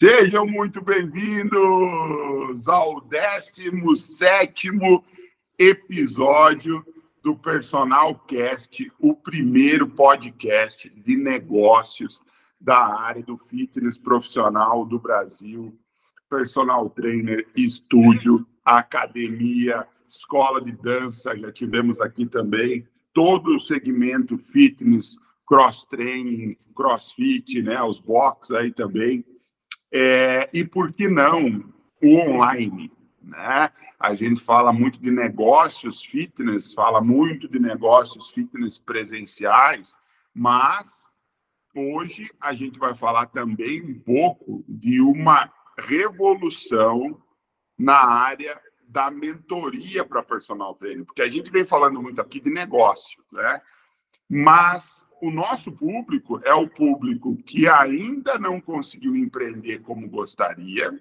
Sejam muito bem-vindos ao 17 episódio do Personal Cast, o primeiro podcast de negócios da área do fitness profissional do Brasil. Personal trainer, estúdio, academia, escola de dança, já tivemos aqui também, todo o segmento fitness, cross-training, crossfit, né, os box aí também é, e por que não o online? Né? A gente fala muito de negócios fitness, fala muito de negócios fitness presenciais, mas hoje a gente vai falar também um pouco de uma revolução na área da mentoria para personal trainer, porque a gente vem falando muito aqui de negócio, né? Mas o nosso público é o público que ainda não conseguiu empreender como gostaria,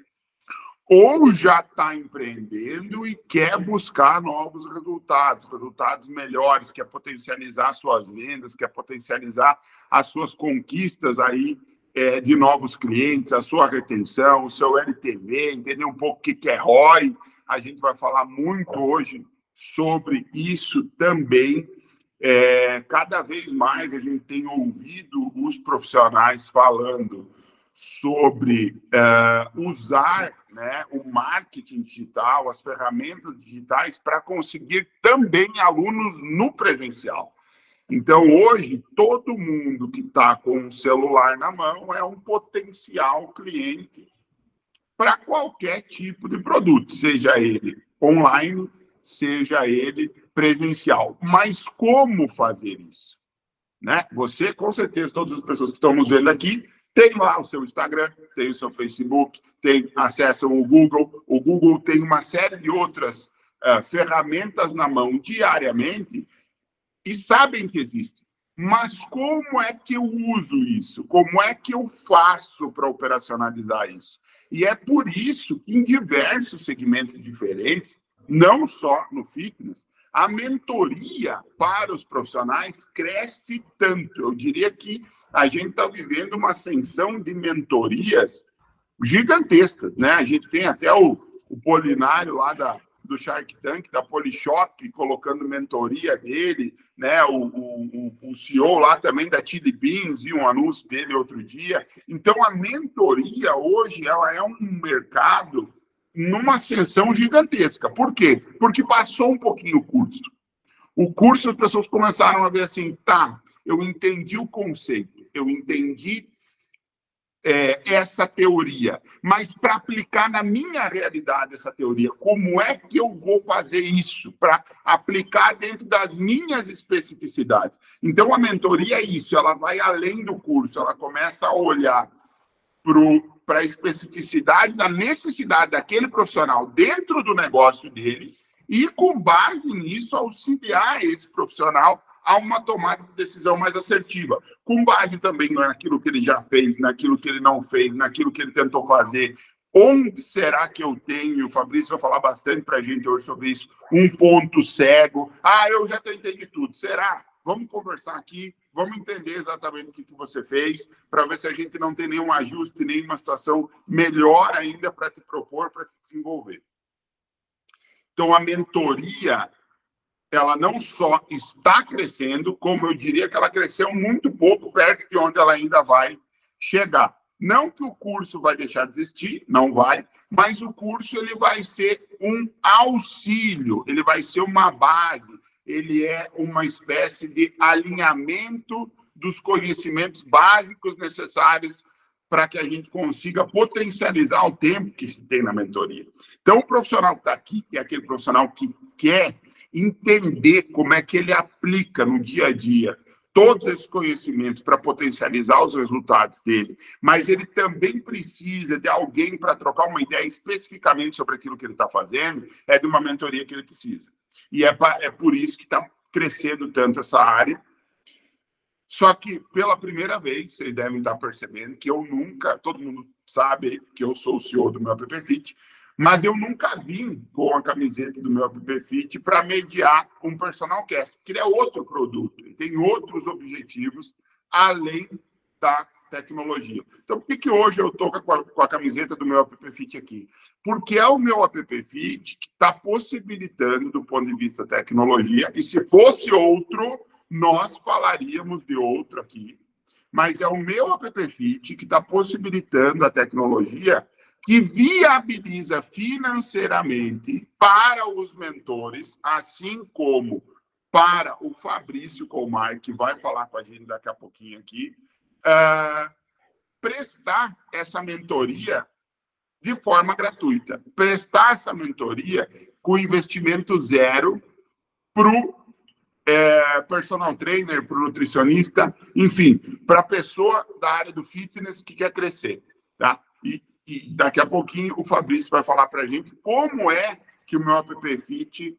ou já está empreendendo e quer buscar novos resultados, resultados melhores, quer potencializar suas vendas, quer potencializar as suas conquistas aí é, de novos clientes, a sua retenção, o seu LTV, entender um pouco o que é ROI. A gente vai falar muito hoje sobre isso também é, cada vez mais a gente tem ouvido os profissionais falando sobre é, usar né, o marketing digital, as ferramentas digitais, para conseguir também alunos no presencial. Então, hoje, todo mundo que está com um celular na mão é um potencial cliente para qualquer tipo de produto, seja ele online, seja ele presencial. Mas como fazer isso? Né? Você, com certeza, todas as pessoas que estão nos vendo aqui, tem lá o seu Instagram, tem o seu Facebook, tem acessam o Google. O Google tem uma série de outras uh, ferramentas na mão diariamente e sabem que existe. Mas como é que eu uso isso? Como é que eu faço para operacionalizar isso? E é por isso que em diversos segmentos diferentes, não só no fitness, a mentoria para os profissionais cresce tanto. Eu diria que a gente está vivendo uma ascensão de mentorias gigantescas, né? A gente tem até o, o Polinário lá da, do Shark Tank, da Polishop, colocando mentoria dele, né? O, o, o CEO lá também da Chili Beans, viu um anúncio dele outro dia. Então, a mentoria hoje, ela é um mercado numa ascensão gigantesca. Por quê? Porque passou um pouquinho o curso. O curso, as pessoas começaram a ver assim, tá, eu entendi o conceito, eu entendi é, essa teoria, mas para aplicar na minha realidade essa teoria, como é que eu vou fazer isso para aplicar dentro das minhas especificidades? Então, a mentoria é isso, ela vai além do curso, ela começa a olhar para para a especificidade da necessidade daquele profissional dentro do negócio dele e, com base nisso, auxiliar esse profissional a uma tomada de decisão mais assertiva, com base também naquilo que ele já fez, naquilo que ele não fez, naquilo que ele tentou fazer. Onde será que eu tenho? O Fabrício vai falar bastante para a gente hoje sobre isso. Um ponto cego. Ah, eu já tentei de tudo. Será? Vamos conversar aqui, vamos entender exatamente o que, que você fez, para ver se a gente não tem nenhum ajuste, nenhuma situação melhor ainda para te propor, para te desenvolver. Então, a mentoria, ela não só está crescendo, como eu diria que ela cresceu muito pouco perto de onde ela ainda vai chegar. Não que o curso vai deixar de existir, não vai, mas o curso ele vai ser um auxílio, ele vai ser uma base, ele é uma espécie de alinhamento dos conhecimentos básicos necessários para que a gente consiga potencializar o tempo que se tem na mentoria. Então, o profissional que está aqui, que é aquele profissional que quer entender como é que ele aplica no dia a dia todos esses conhecimentos para potencializar os resultados dele, mas ele também precisa de alguém para trocar uma ideia especificamente sobre aquilo que ele está fazendo, é de uma mentoria que ele precisa. E é, é por isso que está crescendo tanto essa área. Só que, pela primeira vez, vocês devem estar percebendo que eu nunca, todo mundo sabe que eu sou o CEO do meu App Fit, mas eu nunca vim com a camiseta do meu App Fit para mediar um personal cast, que é outro produto, tem outros objetivos além da tecnologia. Então, por que, que hoje eu estou com, com, a camiseta do meu App Fit aqui? Porque é o meu App Fit que está possibilitando, do ponto de vista tecnologia, e se fosse outro, nós falaríamos de outro aqui, mas é o meu App Fit que está possibilitando a tecnologia que viabiliza financeiramente para os mentores, assim como para o Fabrício Colmar, que vai falar com a gente daqui a pouquinho aqui, uh, prestar essa mentoria de forma gratuita. Prestar essa mentoria com investimento zero para o é, personal trainer, para o nutricionista, enfim, para a pessoa da área do fitness que quer crescer. Tá? E, e daqui a pouquinho o Fabrício vai falar para a gente como é que o meu app Fit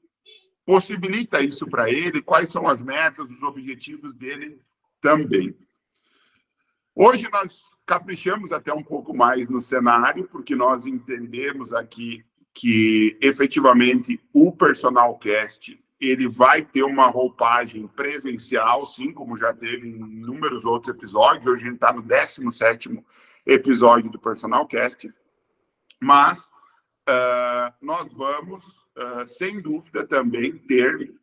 possibilita isso para ele, quais são as metas, os objetivos dele também. Hoje nós caprichamos até um pouco mais no cenário, porque nós entendemos aqui que efetivamente o Personal Cast ele vai ter uma roupagem presencial, sim, como já teve em inúmeros outros episódios. Hoje a gente está no 17 episódio do Personal Cast, mas uh, nós vamos, uh, sem dúvida, também ter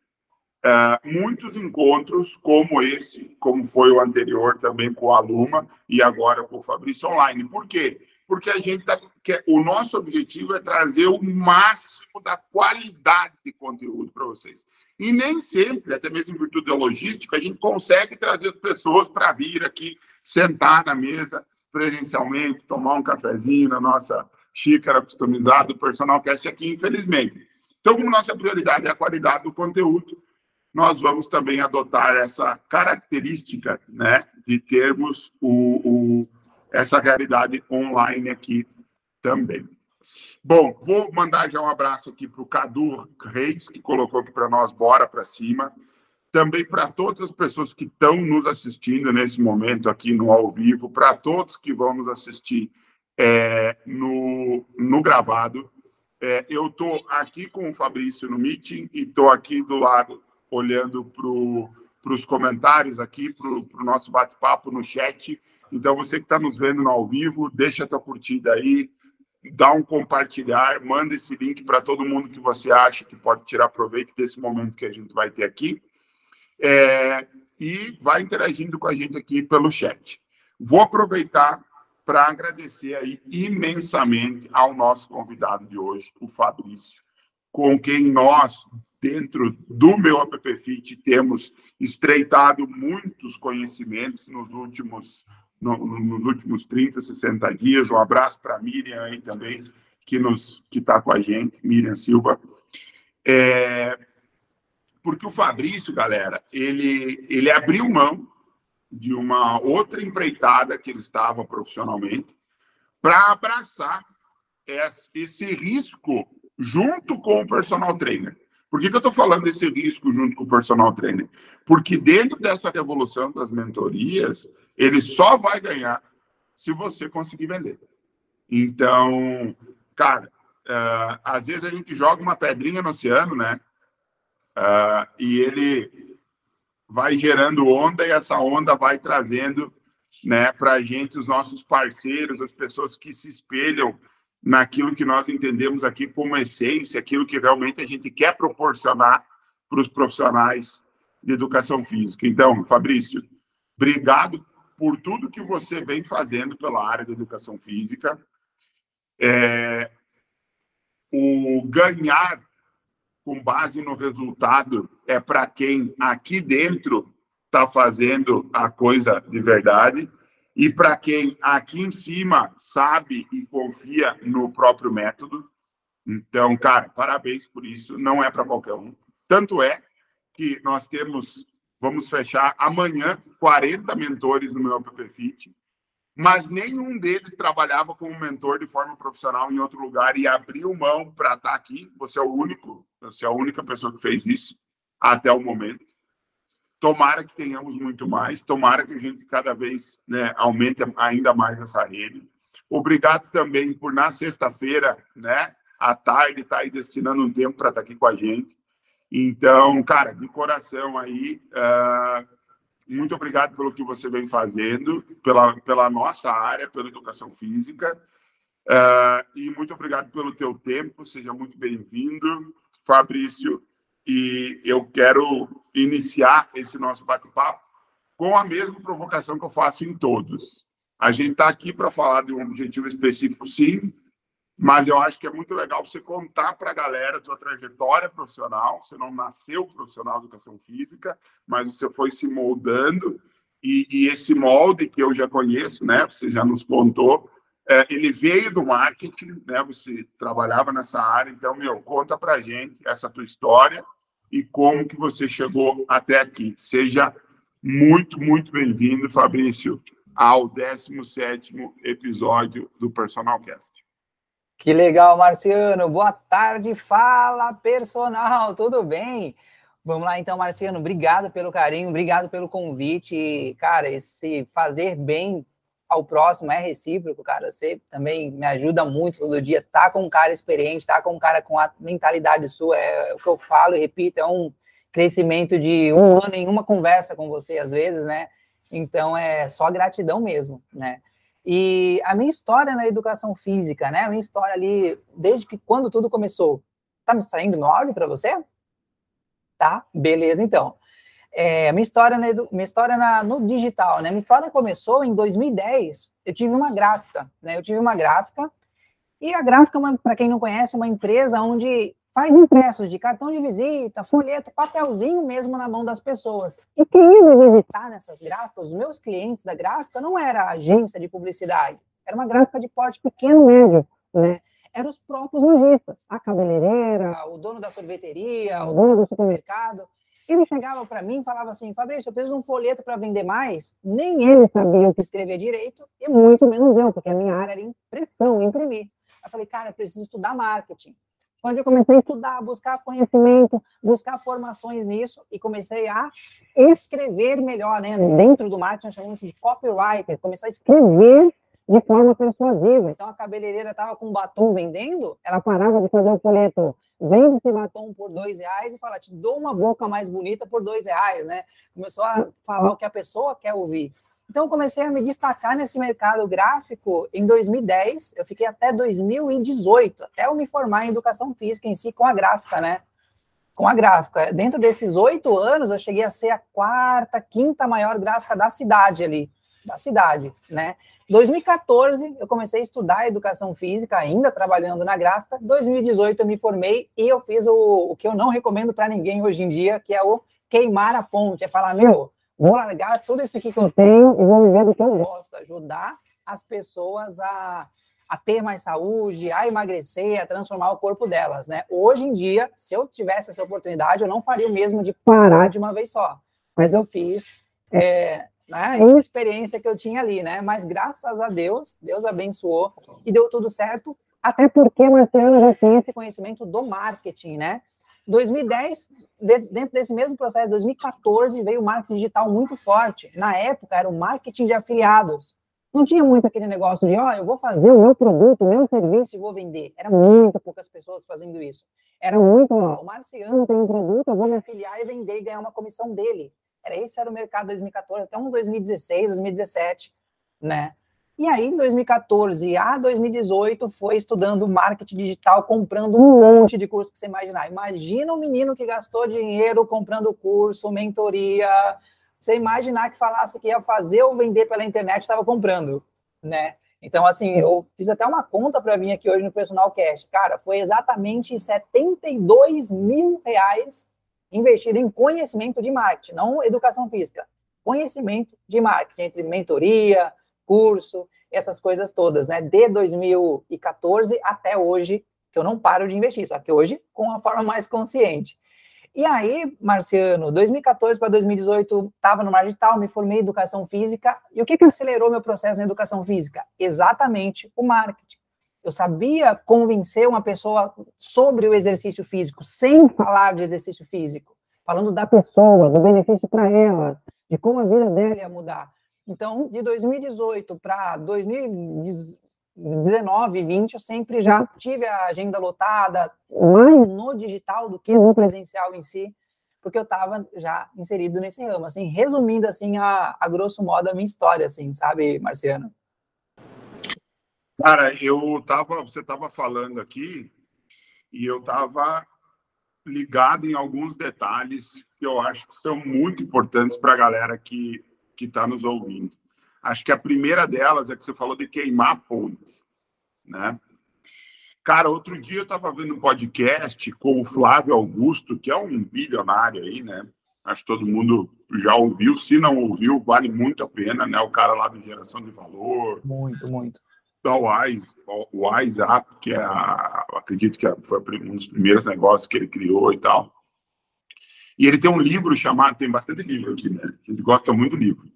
Uh, muitos encontros como esse, como foi o anterior também com a Luma e agora com o Fabrício Online. Por quê? Porque a gente tá, quer, o nosso objetivo é trazer o máximo da qualidade de conteúdo para vocês. E nem sempre, até mesmo em virtude da logística, a gente consegue trazer as pessoas para vir aqui, sentar na mesa presencialmente, tomar um cafezinho na nossa xícara customizada do Personal Cast aqui, infelizmente. Então, como nossa prioridade é a qualidade do conteúdo, nós vamos também adotar essa característica né, de termos o, o, essa realidade online aqui também. Bom, vou mandar já um abraço aqui para o Cadu Reis, que colocou aqui para nós, bora para cima. Também para todas as pessoas que estão nos assistindo nesse momento aqui no ao vivo, para todos que vão nos assistir é, no, no gravado. É, eu estou aqui com o Fabrício no meeting e estou aqui do lado olhando para os comentários aqui, para o nosso bate-papo no chat. Então, você que está nos vendo ao vivo, deixa a tua curtida aí, dá um compartilhar, manda esse link para todo mundo que você acha que pode tirar proveito desse momento que a gente vai ter aqui. É, e vai interagindo com a gente aqui pelo chat. Vou aproveitar para agradecer aí imensamente ao nosso convidado de hoje, o Fabrício, com quem nós, dentro do meu AppFit, temos estreitado muitos conhecimentos nos últimos, no, nos últimos 30, 60 dias. Um abraço para Miriam aí também, que nos que está com a gente, Miriam Silva. É, porque o Fabrício, galera, ele, ele abriu mão de uma outra empreitada que ele estava profissionalmente para abraçar esse risco junto com o personal trainer. Por que, que eu estou falando desse risco junto com o personal trainer? Porque dentro dessa revolução das mentorias, ele só vai ganhar se você conseguir vender. Então, cara, uh, às vezes a gente joga uma pedrinha no oceano, né? Uh, e ele vai gerando onda e essa onda vai trazendo né, para a gente os nossos parceiros, as pessoas que se espelham naquilo que nós entendemos aqui como essência, aquilo que realmente a gente quer proporcionar para os profissionais de educação física. Então, Fabrício, obrigado por tudo que você vem fazendo pela área da educação física. É, o ganhar com base no resultado é para quem aqui dentro está fazendo a coisa de verdade e para quem aqui em cima sabe e confia no próprio método. Então, cara, parabéns por isso. Não é para qualquer um. Tanto é que nós temos, vamos fechar amanhã 40 mentores no meu App Fit, mas nenhum deles trabalhava como mentor de forma profissional em outro lugar e abriu mão para estar tá aqui. Você é o único, você é a única pessoa que fez isso até o momento. Tomara que tenhamos muito mais, tomara que a gente cada vez né, aumente ainda mais essa rede. Obrigado também por, na sexta-feira, né, à tarde, estar tá aí destinando um tempo para estar tá aqui com a gente. Então, cara, de coração aí, uh, muito obrigado pelo que você vem fazendo, pela, pela nossa área, pela educação física. Uh, e muito obrigado pelo teu tempo. Seja muito bem-vindo, Fabrício. E eu quero iniciar esse nosso bate-papo com a mesma provocação que eu faço em todos. A gente está aqui para falar de um objetivo específico, sim, mas eu acho que é muito legal você contar para a galera a tua trajetória profissional. Você não nasceu profissional de educação física, mas você foi se moldando e, e esse molde que eu já conheço, né? Você já nos contou, é, ele veio do marketing, né? Você trabalhava nessa área, então meu, conta para gente essa tua história e como que você chegou até aqui. Seja muito, muito bem-vindo, Fabrício, ao 17 episódio do Personal Cast. Que legal, Marciano. Boa tarde, fala personal, tudo bem? Vamos lá então, Marciano. Obrigado pelo carinho, obrigado pelo convite. Cara, esse fazer bem ao próximo é recíproco, cara. Você também me ajuda muito todo dia. Tá com um cara experiente, tá com um cara com a mentalidade sua. É o que eu falo e repito, é um crescimento de um ano em uma conversa com você, às vezes, né? Então é só gratidão mesmo, né? E a minha história na educação física, né? A minha história ali, desde que quando tudo começou. Tá me saindo meu áudio para você? Tá? Beleza, então. É, minha história, na, minha história na, no digital, né? Minha história começou em 2010. Eu tive uma gráfica, né? Eu tive uma gráfica. E a gráfica, para quem não conhece, é uma empresa onde faz impressos de cartão de visita, folheto, papelzinho mesmo na mão das pessoas. E quem ia visitar nessas gráficas, os meus clientes da gráfica, não era agência de publicidade, era uma gráfica de porte pequeno, médio, né? Eram os próprios lojistas, a cabeleireira, o dono da sorveteria, o dono do supermercado. Ele chegava para mim e falava assim, Fabrício, eu preciso de um folheto para vender mais. Nem ele sabia o que escrever direito, e muito menos eu, porque a minha área era impressão, imprimir. Eu falei, cara, eu preciso estudar marketing onde eu comecei a estudar, buscar conhecimento, buscar formações nisso e comecei a escrever melhor, né? Dentro do marketing, chamamos de copywriter, comecei a escrever de forma persuasiva. Então, a cabeleireira estava com batom vendendo, ela parava de fazer o folheto, vende esse batom por dois reais e fala, te dou uma boca mais bonita por dois reais, né? Começou a falar o que a pessoa quer ouvir. Então, comecei a me destacar nesse mercado gráfico em 2010. Eu fiquei até 2018, até eu me formar em educação física em si, com a gráfica, né? Com a gráfica. Dentro desses oito anos, eu cheguei a ser a quarta, quinta maior gráfica da cidade ali, da cidade, né? 2014, eu comecei a estudar educação física, ainda trabalhando na gráfica. 2018, eu me formei e eu fiz o, o que eu não recomendo para ninguém hoje em dia, que é o queimar a ponte. É falar, meu, vou largar tudo isso aqui que eu tenho e vou viver do que eu gosto, ajudar as pessoas a, a ter mais saúde, a emagrecer, a transformar o corpo delas, né? Hoje em dia, se eu tivesse essa oportunidade, eu não faria o mesmo de parar de uma vez só, mas eu fiz é, né, a experiência que eu tinha ali, né? Mas graças a Deus, Deus abençoou e deu tudo certo, até porque Marcelo já tinha esse conhecimento do marketing, né? 2010, dentro desse mesmo processo, 2014, veio o marketing digital muito forte. Na época, era o marketing de afiliados. Não tinha muito aquele negócio de, ó, oh, eu vou fazer o meu produto, o meu serviço e vou vender. Era muito poucas pessoas fazendo isso. Era muito, ó, o Marciano tem um produto, eu vou me afiliar e vender e ganhar uma comissão dele. Era esse era o mercado 2014, até um 2016, 2017, né? E aí, em 2014 a 2018, foi estudando marketing digital, comprando um monte de curso que você imaginar. Imagina um menino que gastou dinheiro comprando curso, mentoria. Você imaginar que falasse que ia fazer ou vender pela internet, estava comprando, né? Então, assim, eu fiz até uma conta para vir aqui hoje no Personal Cash. Cara, foi exatamente 72 mil reais investido em conhecimento de marketing, não educação física. Conhecimento de marketing, entre mentoria, curso, essas coisas todas, né? De 2014 até hoje, que eu não paro de investir, só que hoje com uma forma mais consciente. E aí, Marciano, 2014 para 2018, estava no mar digital, me formei em educação física. E o que, que acelerou meu processo na educação física? Exatamente o marketing. Eu sabia convencer uma pessoa sobre o exercício físico, sem falar de exercício físico, falando da pessoa, do benefício para ela, de como a vida dela ia mudar. Então, de 2018 para 2019, 20, eu sempre já tive a agenda lotada, mais no digital do que no presencial em si, porque eu estava já inserido nesse ramo. Assim, resumindo assim a, a grosso modo a minha história, assim, sabe, Marciano? Cara, eu tava, você estava falando aqui e eu estava ligado em alguns detalhes que eu acho que são muito importantes para a galera que que está nos ouvindo. Acho que a primeira delas é que você falou de queimar ponte, né? Cara, outro dia eu estava vendo um podcast com o Flávio Augusto, que é um bilionário aí, né? Acho que todo mundo já ouviu. Se não ouviu, vale muito a pena, né? O cara lá de geração de valor. Muito, muito. Da Wise, Wise App, que é, a, acredito que foi um dos primeiros negócios que ele criou e tal. E ele tem um livro chamado, tem bastante livro aqui, né? Gente gosta muito do livro.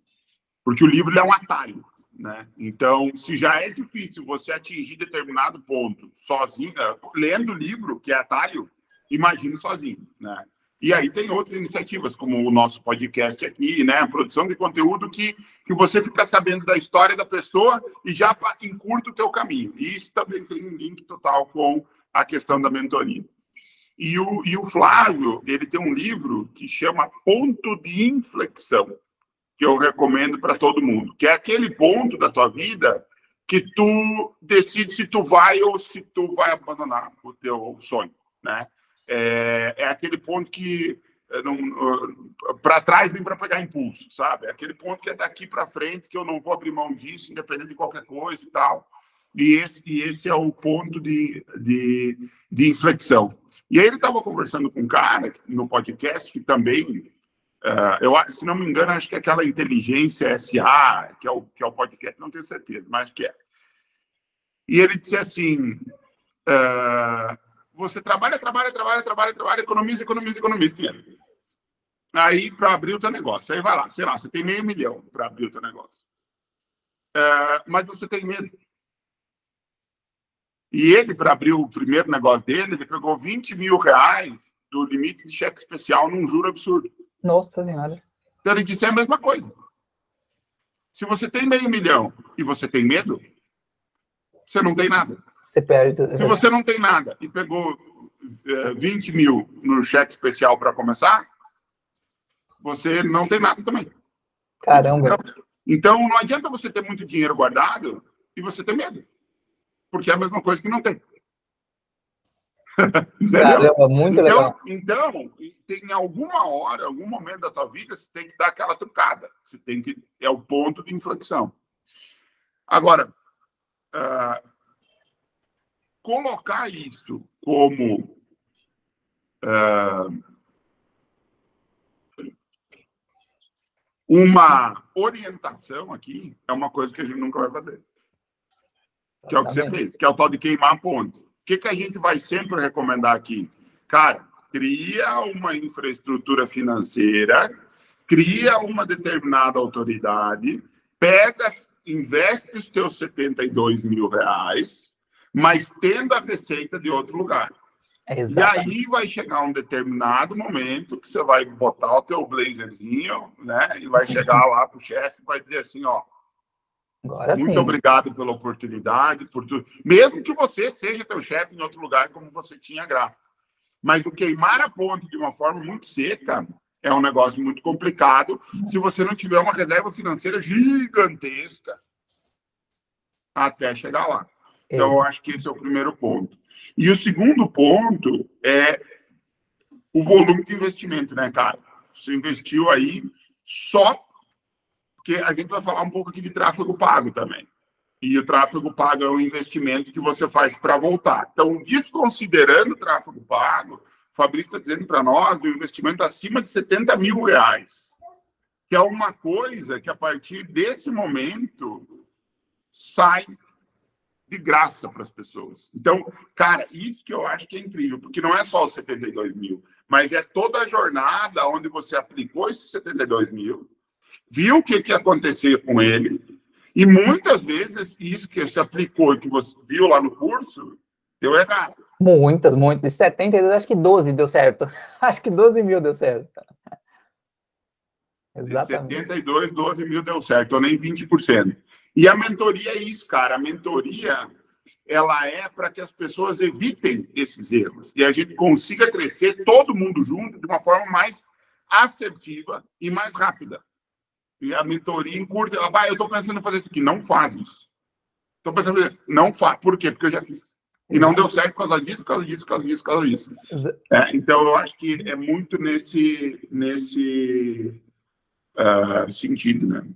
Porque o livro é um atalho. Né? Então, se já é difícil você atingir determinado ponto sozinho, é, lendo o livro, que é atalho, imagine sozinho. Né? E aí tem outras iniciativas, como o nosso podcast aqui, né? A produção de conteúdo que, que você fica sabendo da história da pessoa e já encurta o teu caminho. E isso também tem um link total com a questão da mentoria. E o, e o Flávio, ele tem um livro que chama Ponto de Inflexão que eu recomendo para todo mundo, que é aquele ponto da tua vida que tu decide se tu vai ou se tu vai abandonar o teu sonho, né? É, é aquele ponto que é, para trás nem para pegar impulso, sabe? É aquele ponto que é daqui para frente que eu não vou abrir mão disso, independente de qualquer coisa e tal. E esse, e esse é o ponto de, de, de inflexão. E aí ele estava conversando com um cara no podcast que também Uh, eu, se não me engano, acho que é aquela inteligência SA, que é, o, que é o podcast, não tenho certeza, mas que é. E ele disse assim: uh, você trabalha, trabalha, trabalha, trabalha, trabalha, economiza, economiza, economiza dinheiro. Aí, para abrir o teu negócio, aí vai lá, sei lá, você tem meio milhão para abrir o teu negócio. Uh, mas você tem medo. E ele, para abrir o primeiro negócio dele, ele pegou 20 mil reais do limite de cheque especial num juro absurdo. Nossa Senhora. Então ele disse é a mesma coisa. Se você tem meio milhão e você tem medo, você não tem nada. Você perde. Se você não tem nada e pegou é, 20 mil no cheque especial para começar, você não tem nada também. Caramba. Então, não adianta você ter muito dinheiro guardado e você ter medo. Porque é a mesma coisa que não tem. Caramba, muito então, legal. Então, tem alguma hora, algum momento da tua vida, você tem que dar aquela trucada. Você tem que. É o ponto de inflexão. Agora, uh, colocar isso como. Uh, uma orientação aqui é uma coisa que a gente nunca vai fazer. Que é o que você fez, que é o tal de queimar a ponte que, que a gente vai sempre recomendar aqui? Cara, cria uma infraestrutura financeira, cria uma determinada autoridade, pega, investe os teus 72 mil reais, mas tendo a receita de outro lugar. e aí vai chegar um determinado momento que você vai botar o teu blazerzinho, né? E vai chegar lá pro chefe e vai dizer assim, ó, Agora Muito sim. obrigado pela oportunidade, por tudo. Mesmo que você seja teu chefe em outro lugar, como você tinha gráfico. Mas o queimar a ponte de uma forma muito seca é um negócio muito complicado se você não tiver uma reserva financeira gigantesca até chegar lá. Então, eu acho que esse é o primeiro ponto. E o segundo ponto é o volume de investimento, né, cara? Você investiu aí só porque a gente vai falar um pouco aqui de tráfego pago também. E o tráfego pago é um investimento que você faz para voltar. Então, desconsiderando o tráfego pago, o Fabrício está dizendo para nós do investimento acima de 70 mil reais, que é uma coisa que a partir desse momento sai de graça para as pessoas. Então, cara, isso que eu acho que é incrível, porque não é só os 72 mil, mas é toda a jornada onde você aplicou esses 72 mil, viu o que, que ia acontecer com ele, e muitas vezes isso que se aplicou e que você viu lá no curso, deu errado. Muitas, muitas. De 72, acho que 12 deu certo. Acho que 12 mil deu certo. Exatamente. De 72, 12 mil deu certo, ou nem 20%. E a mentoria é isso, cara. A mentoria ela é para que as pessoas evitem esses erros e a gente consiga crescer todo mundo junto de uma forma mais assertiva e mais rápida. E a mentoria encurta. Ela vai, eu estou pensando em fazer isso aqui. Não faz isso. Estou pensando em fazer. Não faz. Por quê? Porque eu já fiz. E não deu certo por causa disso, por causa disso, por causa disso, por causa disso. É, então, eu acho que é muito nesse, nesse uh, sentido, né?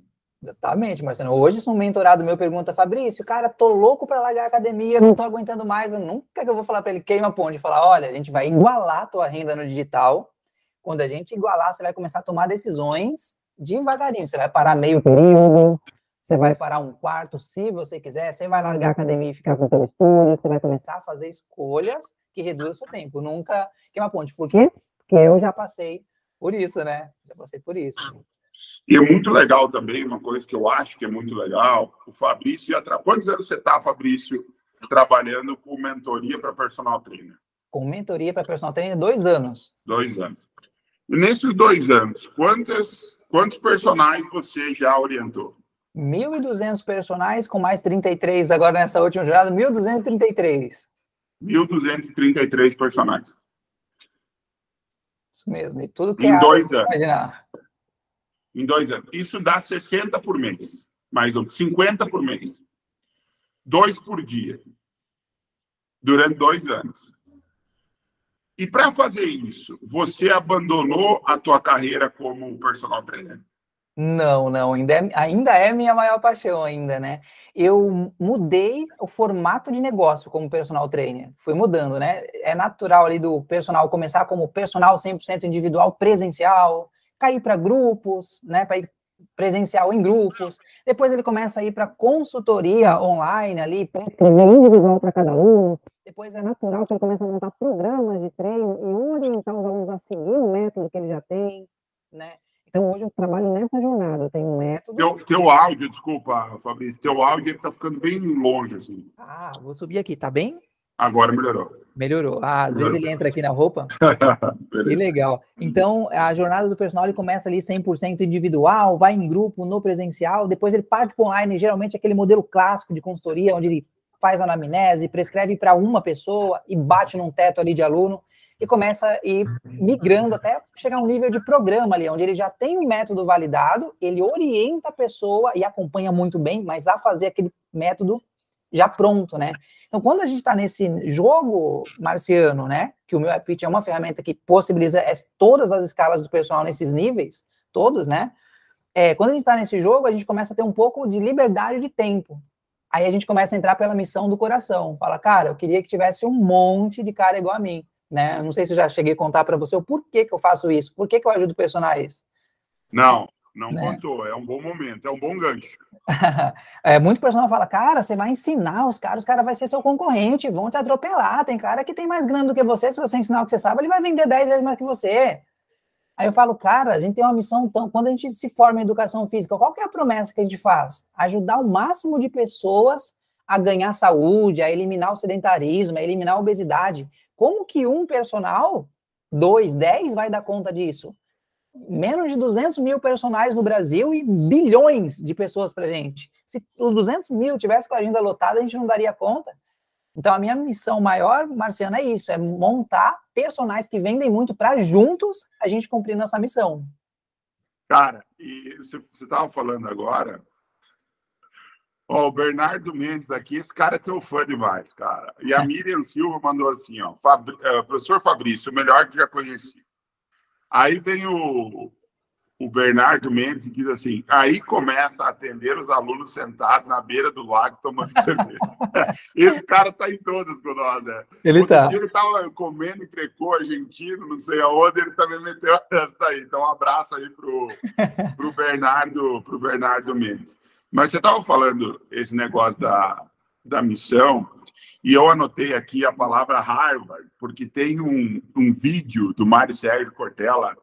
Exatamente, Marcelo. Hoje, se um mentorado meu pergunta, Fabrício, cara, tô louco para largar a academia, não tô aguentando mais, eu nunca que eu vou falar para ele queima ponte, falar, olha, a gente vai igualar a tua renda no digital. Quando a gente igualar, você vai começar a tomar decisões devagarinho. Você vai parar meio período, você vai parar um quarto, se você quiser, você vai largar a academia e ficar com o estúdio, você vai começar a fazer escolhas que reduzam o seu tempo. Nunca queima ponte. Por quê? Porque eu já passei por isso, né? Já passei por isso. E é muito legal também, uma coisa que eu acho que é muito legal, o Fabrício, há quantos anos você está, Fabrício, trabalhando com mentoria para personal trainer? Com mentoria para personal trainer, dois anos. Dois anos. E nesses dois anos, quantas, quantos personagens você já orientou? 1.200 personagens, com mais 33 agora nessa última jornada, 1.233. 1.233 personagens. Isso mesmo, e tudo que em é dois anos. Imaginar em dois anos. Isso dá 60 por mês, mais ou menos, 50 por mês. Dois por dia. Durante dois anos. E para fazer isso, você abandonou a tua carreira como personal trainer? Não, não, ainda é, ainda é minha maior paixão ainda, né? Eu mudei o formato de negócio como personal trainer. Fui mudando, né? É natural ali do personal começar como personal 100% individual presencial, cair para grupos, né, para ir presencial em grupos. Depois ele começa a ir para consultoria online ali, para escrever individual para cada aluno. Depois é natural que ele começa a montar programas de treino e orientar os alunos a seguir o método que ele já tem, né? Então hoje eu trabalho nessa jornada, eu tenho um método. Teu, teu áudio, desculpa, Fabrício, teu áudio está ficando bem longe assim. Ah, vou subir aqui, tá bem? Agora melhorou. Melhorou. Ah, às vezes ele entra aqui na roupa. que legal. Então, a jornada do personal ele começa ali 100% individual, vai em grupo, no presencial, depois ele parte para online, geralmente aquele modelo clássico de consultoria, onde ele faz a anamnese, prescreve para uma pessoa e bate num teto ali de aluno e começa a ir migrando até chegar a um nível de programa ali, onde ele já tem um método validado, ele orienta a pessoa e acompanha muito bem, mas a fazer aquele método já pronto, né? Então, quando a gente está nesse jogo marciano, né, que o meu AppFit é uma ferramenta que possibilita todas as escalas do personal nesses níveis, todos, né? É, quando a gente está nesse jogo, a gente começa a ter um pouco de liberdade de tempo. Aí a gente começa a entrar pela missão do coração. Fala, cara, eu queria que tivesse um monte de cara igual a mim, né? Não sei se eu já cheguei a contar para você o porquê que eu faço isso, por que, que eu ajudo personagens. Não, não né? contou, é um bom momento, é um bom gancho. é, muito personal fala, cara, você vai ensinar os caras, os caras vai ser seu concorrente, vão te atropelar. Tem cara que tem mais grana do que você, se você ensinar o que você sabe, ele vai vender 10 vezes mais que você. Aí eu falo, cara, a gente tem uma missão tão. Quando a gente se forma em educação física, qual que é a promessa que a gente faz? Ajudar o máximo de pessoas a ganhar saúde, a eliminar o sedentarismo, a eliminar a obesidade. Como que um personal, dois, dez, vai dar conta disso? Menos de 200 mil personagens no Brasil e bilhões de pessoas para gente. Se os 200 mil tivesse com a agenda lotada, a gente não daria conta. Então, a minha missão maior, Marciana, é isso: é montar personagens que vendem muito para juntos a gente cumprir nossa missão. Cara, e você estava falando agora. Ó, o Bernardo Mendes aqui, esse cara é teu fã demais, cara. E a Miriam Silva mandou assim: ó, Fabri, uh, professor Fabrício, o melhor que já conheci. Aí vem o, o Bernardo Mendes e diz assim: aí começa a atender os alunos sentados na beira do lago tomando cerveja. Esse cara tá em todas com nós, né? Ele Outro tá. Ele tava comendo entrecô argentino, não sei aonde, ele também meteu essa aí. Então, um abraço aí pro, pro Bernardo, pro Bernardo Mendes. Mas você estava falando esse negócio da, da missão, e eu anotei aqui a palavra Harvard, porque tem um, um vídeo do Mário Sérgio Cortella,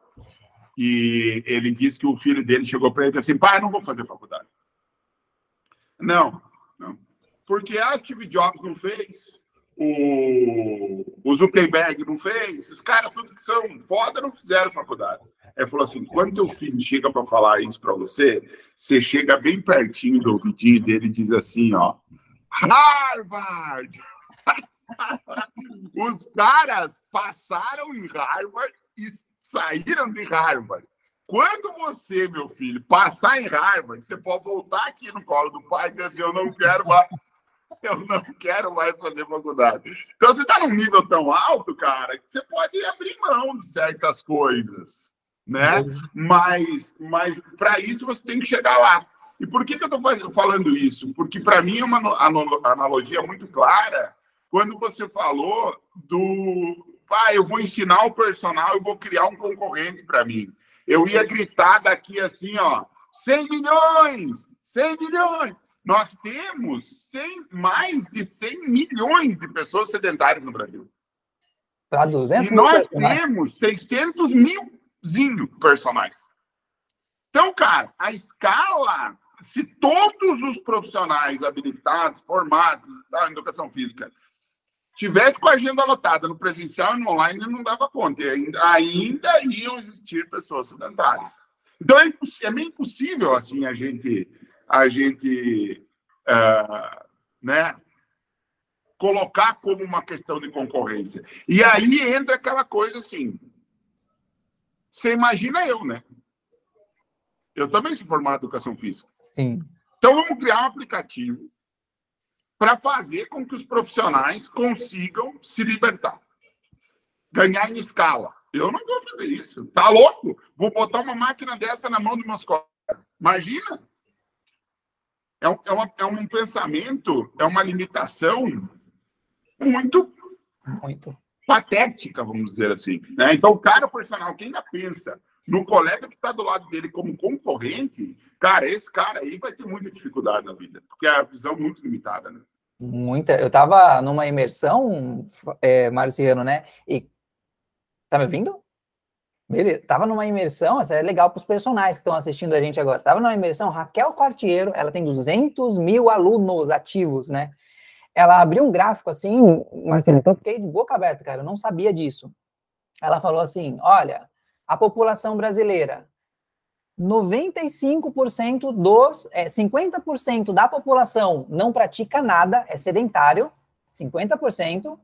e ele disse que o filho dele chegou para ele e disse assim: pai, não vou fazer faculdade. Não, não. Porque a Steve Jobs não fez, o, o Zuckerberg não fez, esses caras, tudo que são foda, não fizeram faculdade. Ele falou assim: quando teu filho chega para falar isso para você, você chega bem pertinho do ouvidinho dele e diz assim: ó, Harvard! Os caras passaram em Harvard e saíram de Harvard. Quando você, meu filho, passar em Harvard, você pode voltar aqui no colo do pai e dizer assim, eu não quero mais, eu não quero mais fazer faculdade. Então, você está num nível tão alto, cara, que você pode abrir mão de certas coisas, né? Uhum. Mas, mas para isso você tem que chegar lá. E por que, que eu estou falando isso? Porque para mim é uma analogia muito clara quando você falou do ah, eu vou ensinar o personal, eu vou criar um concorrente para mim. Eu ia gritar daqui assim, ó, 100 milhões, 100 milhões. Nós temos 100, mais de 100 milhões de pessoas sedentárias no Brasil. Para 200 e nós temos 600 milzinho personagens. Então, cara, a escala, se todos os profissionais habilitados, formados da educação física, tivesse com a agenda lotada no presencial e no online, não dava conta. Ainda, ainda iam existir pessoas sedentárias. Então é, é meio impossível assim a gente a gente uh, né, colocar como uma questão de concorrência. E aí entra aquela coisa assim. Você imagina eu, né? Eu também sou formado em educação física. Sim. Então vamos criar um aplicativo para fazer com que os profissionais consigam se libertar, ganhar em escala. Eu não vou fazer isso. Tá louco? Vou botar uma máquina dessa na mão dos meus colegas. Imagina. É, um, é, uma, é um pensamento, é uma limitação muito, muito patética, vamos dizer assim. Né? Então, o cara personal que ainda pensa no colega que está do lado dele como concorrente, cara, esse cara aí vai ter muita dificuldade na vida, porque é a visão muito limitada, né? Muita. Eu estava numa imersão, é, Marciano, né? E tá me ouvindo? Beleza. Tava numa imersão, isso é legal para os personagens que estão assistindo a gente agora. Tava numa imersão, Raquel Quartiero, ela tem 200 mil alunos ativos, né? Ela abriu um gráfico assim, Marcelo, então fiquei de boca aberta, cara, eu não sabia disso. Ela falou assim: olha, a população brasileira 95% dos, é, 50% da população não pratica nada, é sedentário, 50%,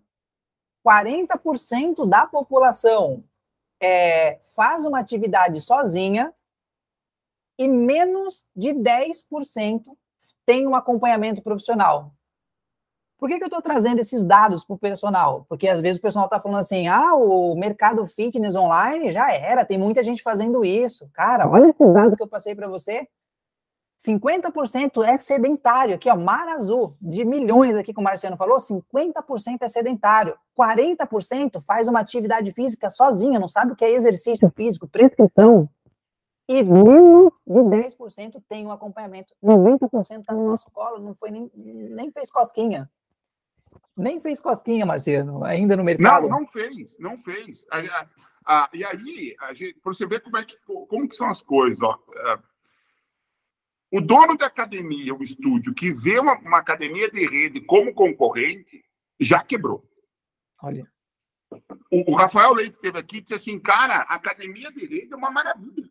40% da população é, faz uma atividade sozinha e menos de 10% tem um acompanhamento profissional. Por que, que eu estou trazendo esses dados para o personal? Porque às vezes o personal está falando assim: ah, o mercado fitness online já era, tem muita gente fazendo isso. Cara, olha esse dado que eu passei para você. 50% é sedentário. Aqui, ó, mar azul, de milhões aqui que o Marciano falou, 50% é sedentário. 40% faz uma atividade física sozinha, não sabe o que é exercício físico, prescrição. E menos de 10% tem um acompanhamento. 90% está no nosso colo, não foi nem, nem fez cosquinha. Nem fez cosquinha, Marciano, ainda no mercado. Não, não fez, não fez. e aí, para você ver como, é que, como que são as coisas, ó, é, o dono da academia, o estúdio, que vê uma, uma academia de rede como concorrente, já quebrou. Olha. O, o Rafael Leite teve aqui e disse assim, cara, a academia de rede é uma maravilha.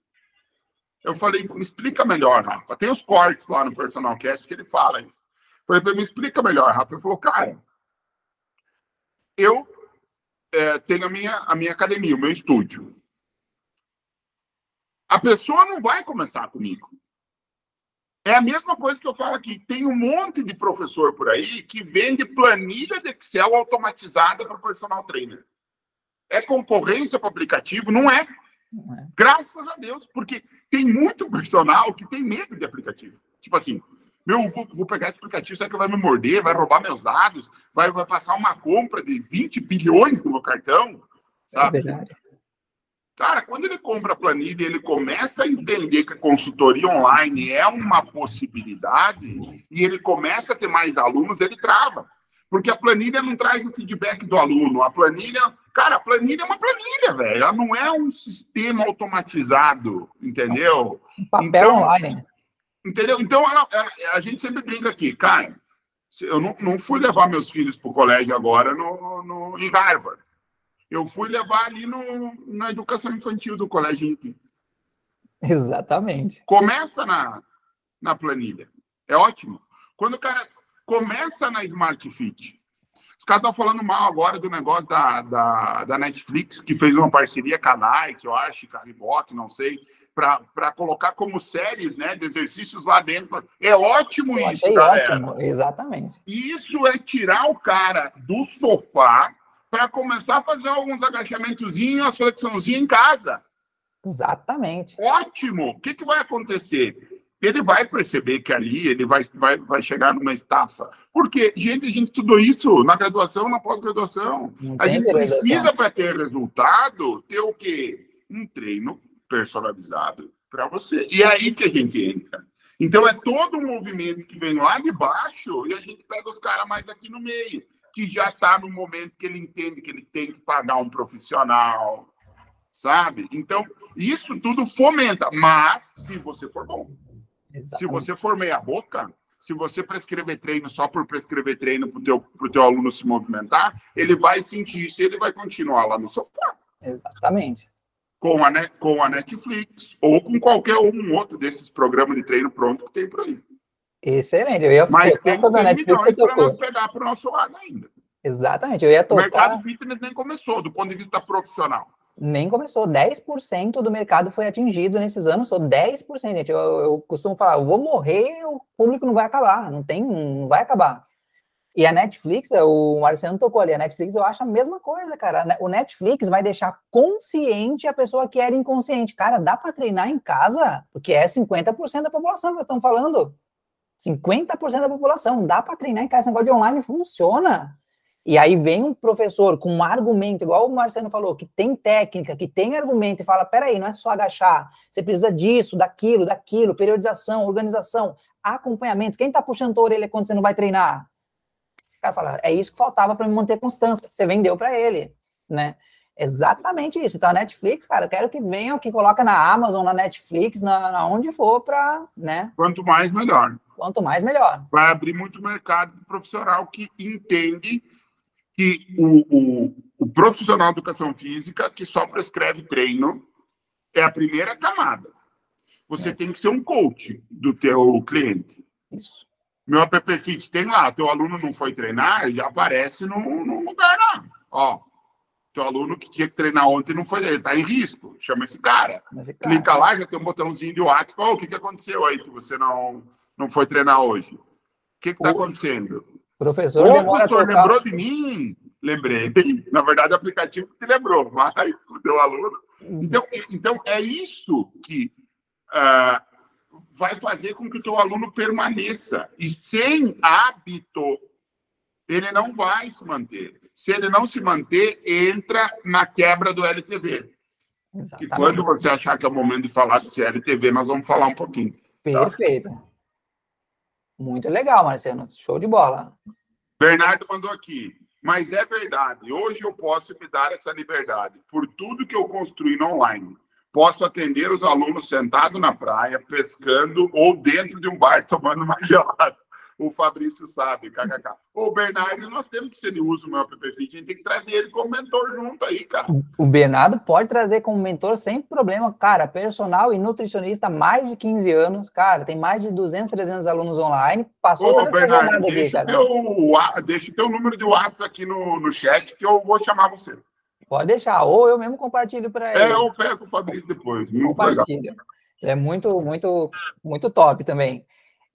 Eu falei, me explica melhor, Rafa. Tem os cortes lá no Personal Cast que ele fala isso. Eu falei, me explica melhor, Rafa. Ele falou, cara, eu é, tenho a minha, a minha academia, o meu estúdio. A pessoa não vai começar comigo. É a mesma coisa que eu falo aqui. Tem um monte de professor por aí que vende planilha de Excel automatizada para personal trainer. É concorrência para aplicativo? Não é. é. Graças a Deus, porque tem muito personal que tem medo de aplicativo. Tipo assim, meu, vou, vou, pegar esse aplicativo, será que vai me morder? Vai roubar meus dados? Vai, vai passar uma compra de 20 bilhões no meu cartão? Sabe? É verdade. Cara, quando ele compra a planilha ele começa a entender que a consultoria online é uma possibilidade e ele começa a ter mais alunos, ele trava. Porque a planilha não traz o feedback do aluno. A planilha, cara, a planilha é uma planilha, velho. Ela não é um sistema automatizado, entendeu? Um papel então, online. Entendeu? Então, ela, ela, a gente sempre brinca aqui, cara. Eu não, não fui levar meus filhos para o colégio agora no, no, em Harvard. Eu fui levar ali no, na educação infantil do colégio. Exatamente. Começa na, na planilha. É ótimo. Quando o cara começa na Smart Fit, caras estão falando mal agora do negócio da, da, da, Netflix, que fez uma parceria com a Nike, eu acho, com a Reebok, não sei, para colocar como séries né, de exercícios lá dentro. É ótimo eu isso, galera. Ótimo, exatamente. Isso é tirar o cara do sofá para começar a fazer alguns agachamentozinhos, as flexãozinhas em casa. Exatamente. Ótimo! O que, que vai acontecer? Ele vai perceber que ali ele vai, vai, vai chegar numa estafa. Porque, gente, a gente estudou isso na graduação, na pós-graduação. A gente precisa, para ter resultado, ter o quê? Um treino personalizado para você. E é aí que a gente entra. Então, é todo um movimento que vem lá de baixo e a gente pega os caras mais aqui no meio, que já está no momento que ele entende que ele tem que pagar um profissional, sabe? Então, isso tudo fomenta, mas se você for bom. Exatamente. Se você for meia boca, se você prescrever treino só por prescrever treino para o teu, pro teu aluno se movimentar, ele vai sentir isso e ele vai continuar lá no sofá. Exatamente. Com a, com a Netflix ou com qualquer um outro desses programas de treino pronto que tem por aí. Excelente. Eu ia Mas tem que Netflix para nós pegar para o nosso lado ainda. Exatamente. Eu ia tocar... O mercado fitness nem começou, do ponto de vista profissional nem começou. 10% do mercado foi atingido nesses anos, só 10%, gente. Eu, eu, costumo falar, eu vou morrer, o público não vai acabar, não tem, não vai acabar. E a Netflix, o Marciano tocou ali, a Netflix eu acho a mesma coisa, cara. O Netflix vai deixar consciente a pessoa que era inconsciente. Cara, dá para treinar em casa? Porque é 50% da população que estão falando. 50% da população, dá para treinar em casa, esse negócio de online funciona. E aí vem um professor com um argumento, igual o Marcelo falou, que tem técnica, que tem argumento, e fala: peraí, não é só agachar, você precisa disso, daquilo, daquilo, periodização, organização, acompanhamento. Quem está puxando a orelha quando você não vai treinar? O cara fala: é isso que faltava para me manter constância. Você vendeu para ele, né? Exatamente isso. Então, a Netflix, cara, eu quero que venha, que coloca na Amazon, na Netflix, na, na onde for, para, né? Quanto mais, melhor. Quanto mais, melhor. Vai abrir muito mercado profissional que entende que o, o, o profissional de educação física que só prescreve treino é a primeira camada. Você é. tem que ser um coach do teu cliente. Isso. Meu app Fit tem lá, teu aluno não foi treinar, ele já aparece no, no lugar lá. Ó, teu aluno que tinha que treinar ontem não foi, ele tá em risco. Chama esse cara. Esse cara. Clica lá, já tem um botãozinho de WhatsApp. Oh, o que, que aconteceu aí que você não, não foi treinar hoje? O que está acontecendo? Professor, Ô, professor, lembrou de mim? Lembrei. Na verdade, o aplicativo que te lembrou, mas o teu aluno. Então, então é isso que uh, vai fazer com que o teu aluno permaneça. E sem hábito, ele não vai se manter. Se ele não se manter, entra na quebra do LTV. Exatamente. E quando você achar que é o momento de falar de CLTV, nós vamos falar um pouquinho. Tá? Perfeito. Muito legal, Marcelo. Show de bola. Bernardo mandou aqui. Mas é verdade. Hoje eu posso me dar essa liberdade por tudo que eu construí no online. Posso atender os alunos sentado na praia, pescando ou dentro de um bar tomando uma gelada o Fabrício sabe, kkk. O Bernardo, nós temos que, se ele usa o meu app Fit, a gente tem que trazer ele como mentor junto aí, cara. O Bernardo pode trazer como mentor sem problema, cara, personal e nutricionista, mais de 15 anos, cara, tem mais de 200, 300 alunos online, passou Ô, toda Bernardo, essa deixa aqui, Teu, deixa o teu número de WhatsApp aqui no, no chat que eu vou chamar você. Pode deixar, ou eu mesmo compartilho para ele. É, eu pego o Fabrício depois. Muito Compartilha. Legal. É muito, muito, muito top também.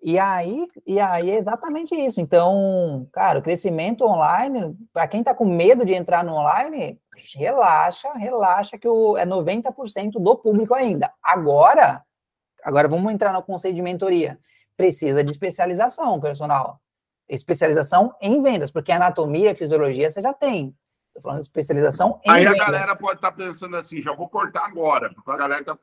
E aí, e aí é exatamente isso. Então, cara, o crescimento online, para quem está com medo de entrar no online, relaxa, relaxa que o, é 90% do público ainda. Agora, agora vamos entrar no conceito de mentoria. Precisa de especialização, personal. Especialização em vendas, porque anatomia e fisiologia você já tem. Estou falando de especialização em Aí vendas. a galera pode estar tá pensando assim, já vou cortar agora, porque a galera tá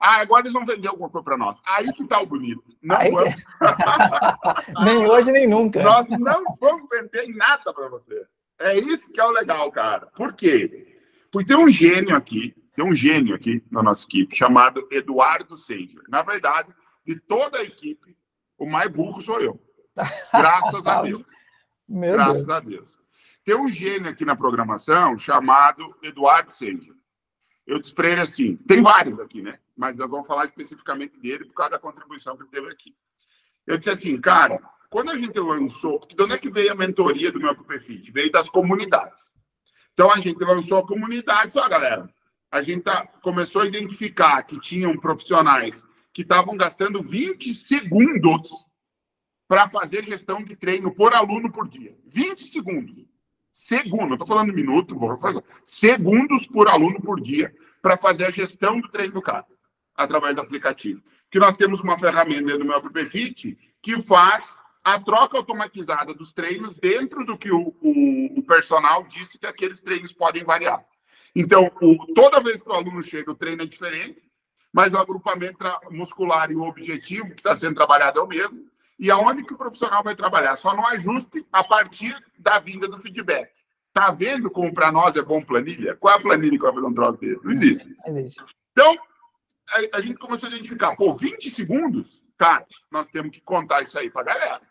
ah, agora eles vão vender alguma coisa para nós. Aí que tá o bonito. Não Aí... vamos. nem hoje, nem nunca. Nós não vamos vender nada para você. É isso que é o legal, cara. Por quê? Porque tem um gênio aqui, tem um gênio aqui na nossa equipe, chamado Eduardo Senger. Na verdade, de toda a equipe, o mais burro sou eu. Graças a Deus. Meu Graças Deus. a Deus. Tem um gênio aqui na programação chamado Eduardo Senger. Eu disse para ele assim: tem vários aqui, né? Mas nós vamos falar especificamente dele por causa da contribuição que ele teve aqui. Eu disse assim, cara, quando a gente lançou, de onde é que veio a mentoria do meu Fit? Veio das comunidades. Então a gente lançou a comunidade, ó, galera. A gente tá, começou a identificar que tinham profissionais que estavam gastando 20 segundos para fazer gestão de treino por aluno por dia. 20 segundos. Segundo, estou falando minuto. Segundos por aluno por dia para fazer a gestão do treino do cara através do aplicativo. Que nós temos uma ferramenta dentro do meu AppFit que faz a troca automatizada dos treinos dentro do que o, o, o personal disse que aqueles treinos podem variar. Então, o, toda vez que o aluno chega, o treino é diferente, mas o agrupamento muscular e o objetivo que está sendo trabalhado é o mesmo. E aonde que o profissional vai trabalhar? Só no ajuste a partir da vinda do feedback. Tá vendo como para nós é bom planilha? Qual é a planilha que vai fazer um troço dele? Não existe. Não existe. Então, a, a, gente começou a identificar, pô, 20 segundos, cara, nós temos que contar isso aí para a galera.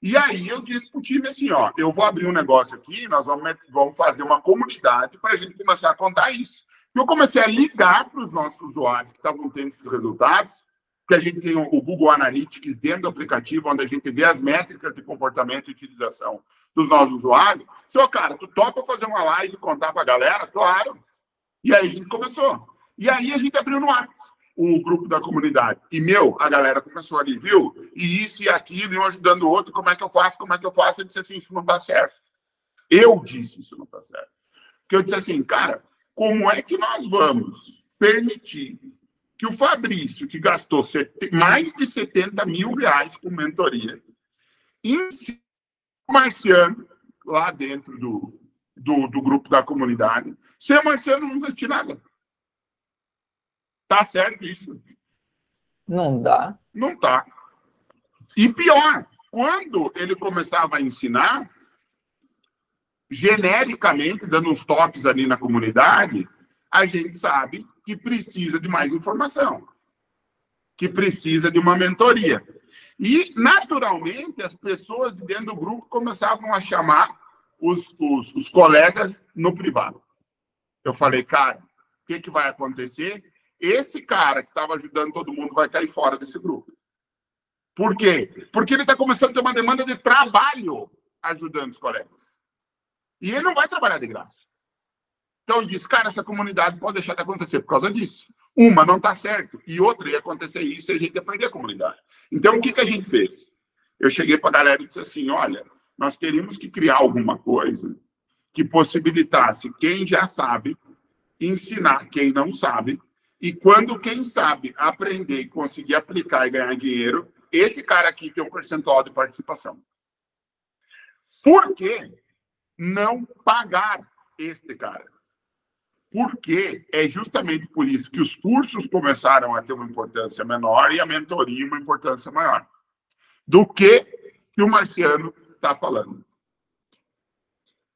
E aí eu disse para o time assim, ó, eu vou abrir um negócio aqui, nós vamos, vamos fazer uma comunidade para a gente começar a contar isso. Eu comecei a ligar para os nossos usuários que estavam tendo esses resultados, que a gente tem o Google Analytics dentro do aplicativo, onde a gente vê as métricas de comportamento e utilização dos nossos usuários. Só, cara, tu topa fazer uma live e contar para a galera? Claro. E aí a gente começou. E aí a gente abriu no WhatsApp o grupo da comunidade. E, meu, a galera começou ali, viu? E isso e aquilo, e um ajudando o outro, como é que eu faço, como é que eu faço? Eu disse assim, isso não está certo. Eu disse, isso não está certo. Porque eu disse assim, cara, como é que nós vamos permitir que o Fabrício, que gastou mais de 70 mil reais com mentoria, ensine o Marciano lá dentro do, do, do grupo da comunidade, sem o Marciano não investir nada. Tá certo isso? Não dá. Não tá. E pior, quando ele começava a ensinar, genericamente, dando uns toques ali na comunidade, a gente sabe que precisa de mais informação, que precisa de uma mentoria. E, naturalmente, as pessoas de dentro do grupo começavam a chamar os, os, os colegas no privado. Eu falei, cara, o que, que vai acontecer? esse cara que estava ajudando todo mundo vai cair fora desse grupo. Por quê? Porque ele está começando a ter uma demanda de trabalho ajudando os colegas. E ele não vai trabalhar de graça. Então ele diz, cara, essa comunidade pode deixar de acontecer por causa disso. Uma não está certo, e outra ia acontecer isso e a gente ia perder a comunidade. Então o que, que a gente fez? Eu cheguei para a galera e disse assim: olha, nós teríamos que criar alguma coisa que possibilitasse quem já sabe ensinar quem não sabe e quando quem sabe aprender e conseguir aplicar e ganhar dinheiro, esse cara aqui tem um percentual de participação. Por que não pagar este cara? Porque é justamente por isso que os cursos começaram a ter uma importância menor e a mentoria uma importância maior do que que o Marciano está falando.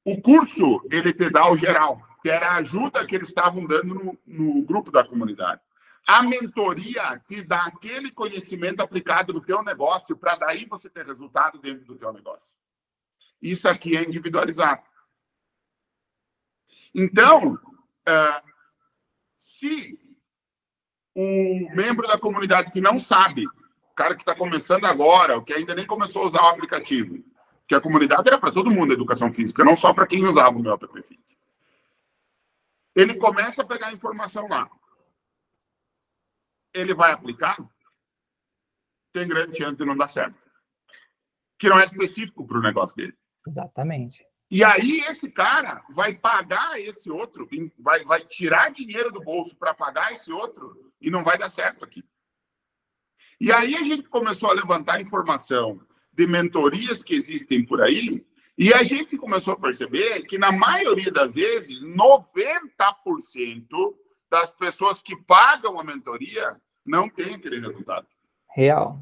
O curso, ele te dá o geral que era a ajuda que eles estavam dando no, no grupo da comunidade. A mentoria te dá aquele conhecimento aplicado no teu negócio para daí você ter resultado dentro do teu negócio. Isso aqui é individualizado. Então, uh, se o membro da comunidade que não sabe, o cara que está começando agora, o que ainda nem começou a usar o aplicativo, que a comunidade era para todo mundo educação física, não só para quem usava o meu app ele começa a pegar informação lá. Ele vai aplicar? Tem grande chance de não dar certo. Que não é específico para o negócio dele. Exatamente. E aí esse cara vai pagar esse outro, vai, vai tirar dinheiro do bolso para pagar esse outro e não vai dar certo aqui. E aí a gente começou a levantar informação de mentorias que existem por aí e a gente começou a perceber que, na maioria das vezes, 90% das pessoas que pagam a mentoria não tem aquele resultado. Real.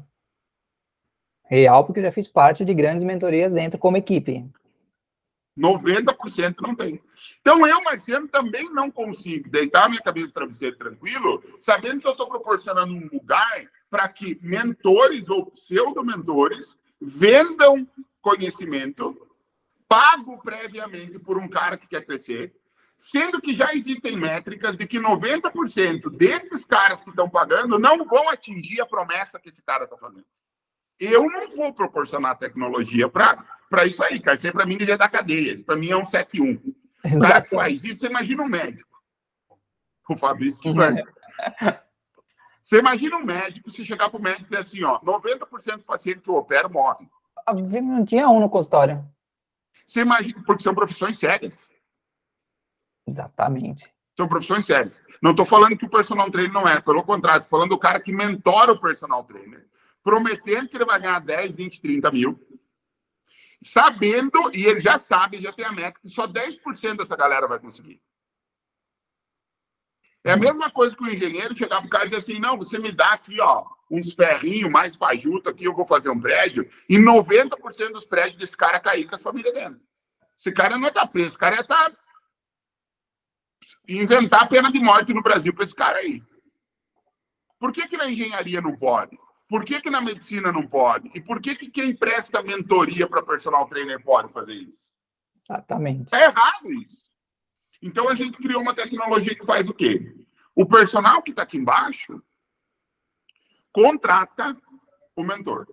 Real, porque já fiz parte de grandes mentorias dentro como equipe. 90% não tem. Então, eu, Marciano, também não consigo deitar minha cabeça no travesseiro tranquilo, sabendo que eu estou proporcionando um lugar para que mentores ou pseudo-mentores vendam conhecimento pago previamente por um cara que quer crescer, sendo que já existem métricas de que 90% desses caras que estão pagando não vão atingir a promessa que esse cara está fazendo. Eu não vou proporcionar tecnologia para isso aí, cara. Isso aí para mim devia dar cadeia. Isso para mim é um 7-1. O cara que faz isso, você imagina um médico. O Fabrício que vai. Você imagina um médico, se chegar para o médico e dizer assim, ó, 90% dos pacientes que eu opero morrem. Não tinha um no consultório. Você imagina, porque são profissões sérias. Exatamente. São profissões sérias. Não estou falando que o personal trainer não é, pelo contrário, estou falando do cara que mentora o personal trainer, prometendo que ele vai ganhar 10, 20, 30 mil, sabendo, e ele já sabe, já tem a meta, que só 10% dessa galera vai conseguir. É a mesma coisa que o engenheiro chegar para o cara e dizer assim: não, você me dá aqui, ó, uns ferrinhos mais fajuto aqui, eu vou fazer um prédio, e 90% dos prédios desse cara cair com a família dentro. Esse cara não é estar tá preso, esse cara é. Tá... inventar pena de morte no Brasil para esse cara aí. Por que, que na engenharia não pode? Por que, que na medicina não pode? E por que, que quem presta mentoria para personal trainer pode fazer isso? Exatamente. É errado isso. Então a gente criou uma tecnologia que faz o quê? O personal que está aqui embaixo contrata o mentor.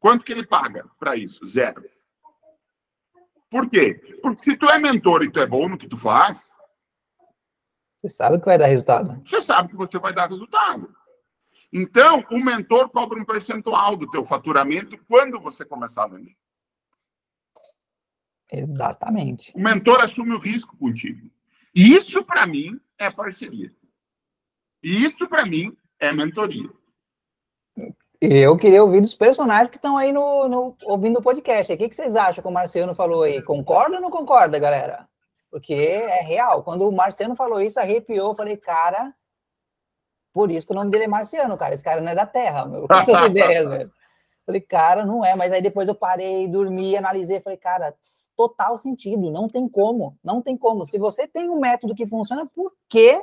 Quanto que ele paga para isso? Zero. Por quê? Porque se tu é mentor e tu é bom no que tu faz, você sabe que vai dar resultado. Você sabe que você vai dar resultado. Então, o mentor cobra um percentual do teu faturamento quando você começar a vender. Exatamente. O mentor assume o risco contigo. Isso, para mim, é parceria. Isso, para mim, é mentoria. Eu queria ouvir dos personagens que estão aí no, no, ouvindo o podcast. O que, que vocês acham que o Marciano falou aí? Concorda ou não concorda, galera? Porque é real. Quando o Marciano falou isso, arrepiou. Eu falei, cara, por isso que o nome dele é Marciano, cara. Esse cara não é da Terra, meu. Essas ideias, velho. Falei, cara, não é, mas aí depois eu parei, dormi, analisei, falei, cara, total sentido, não tem como, não tem como. Se você tem um método que funciona, por quê?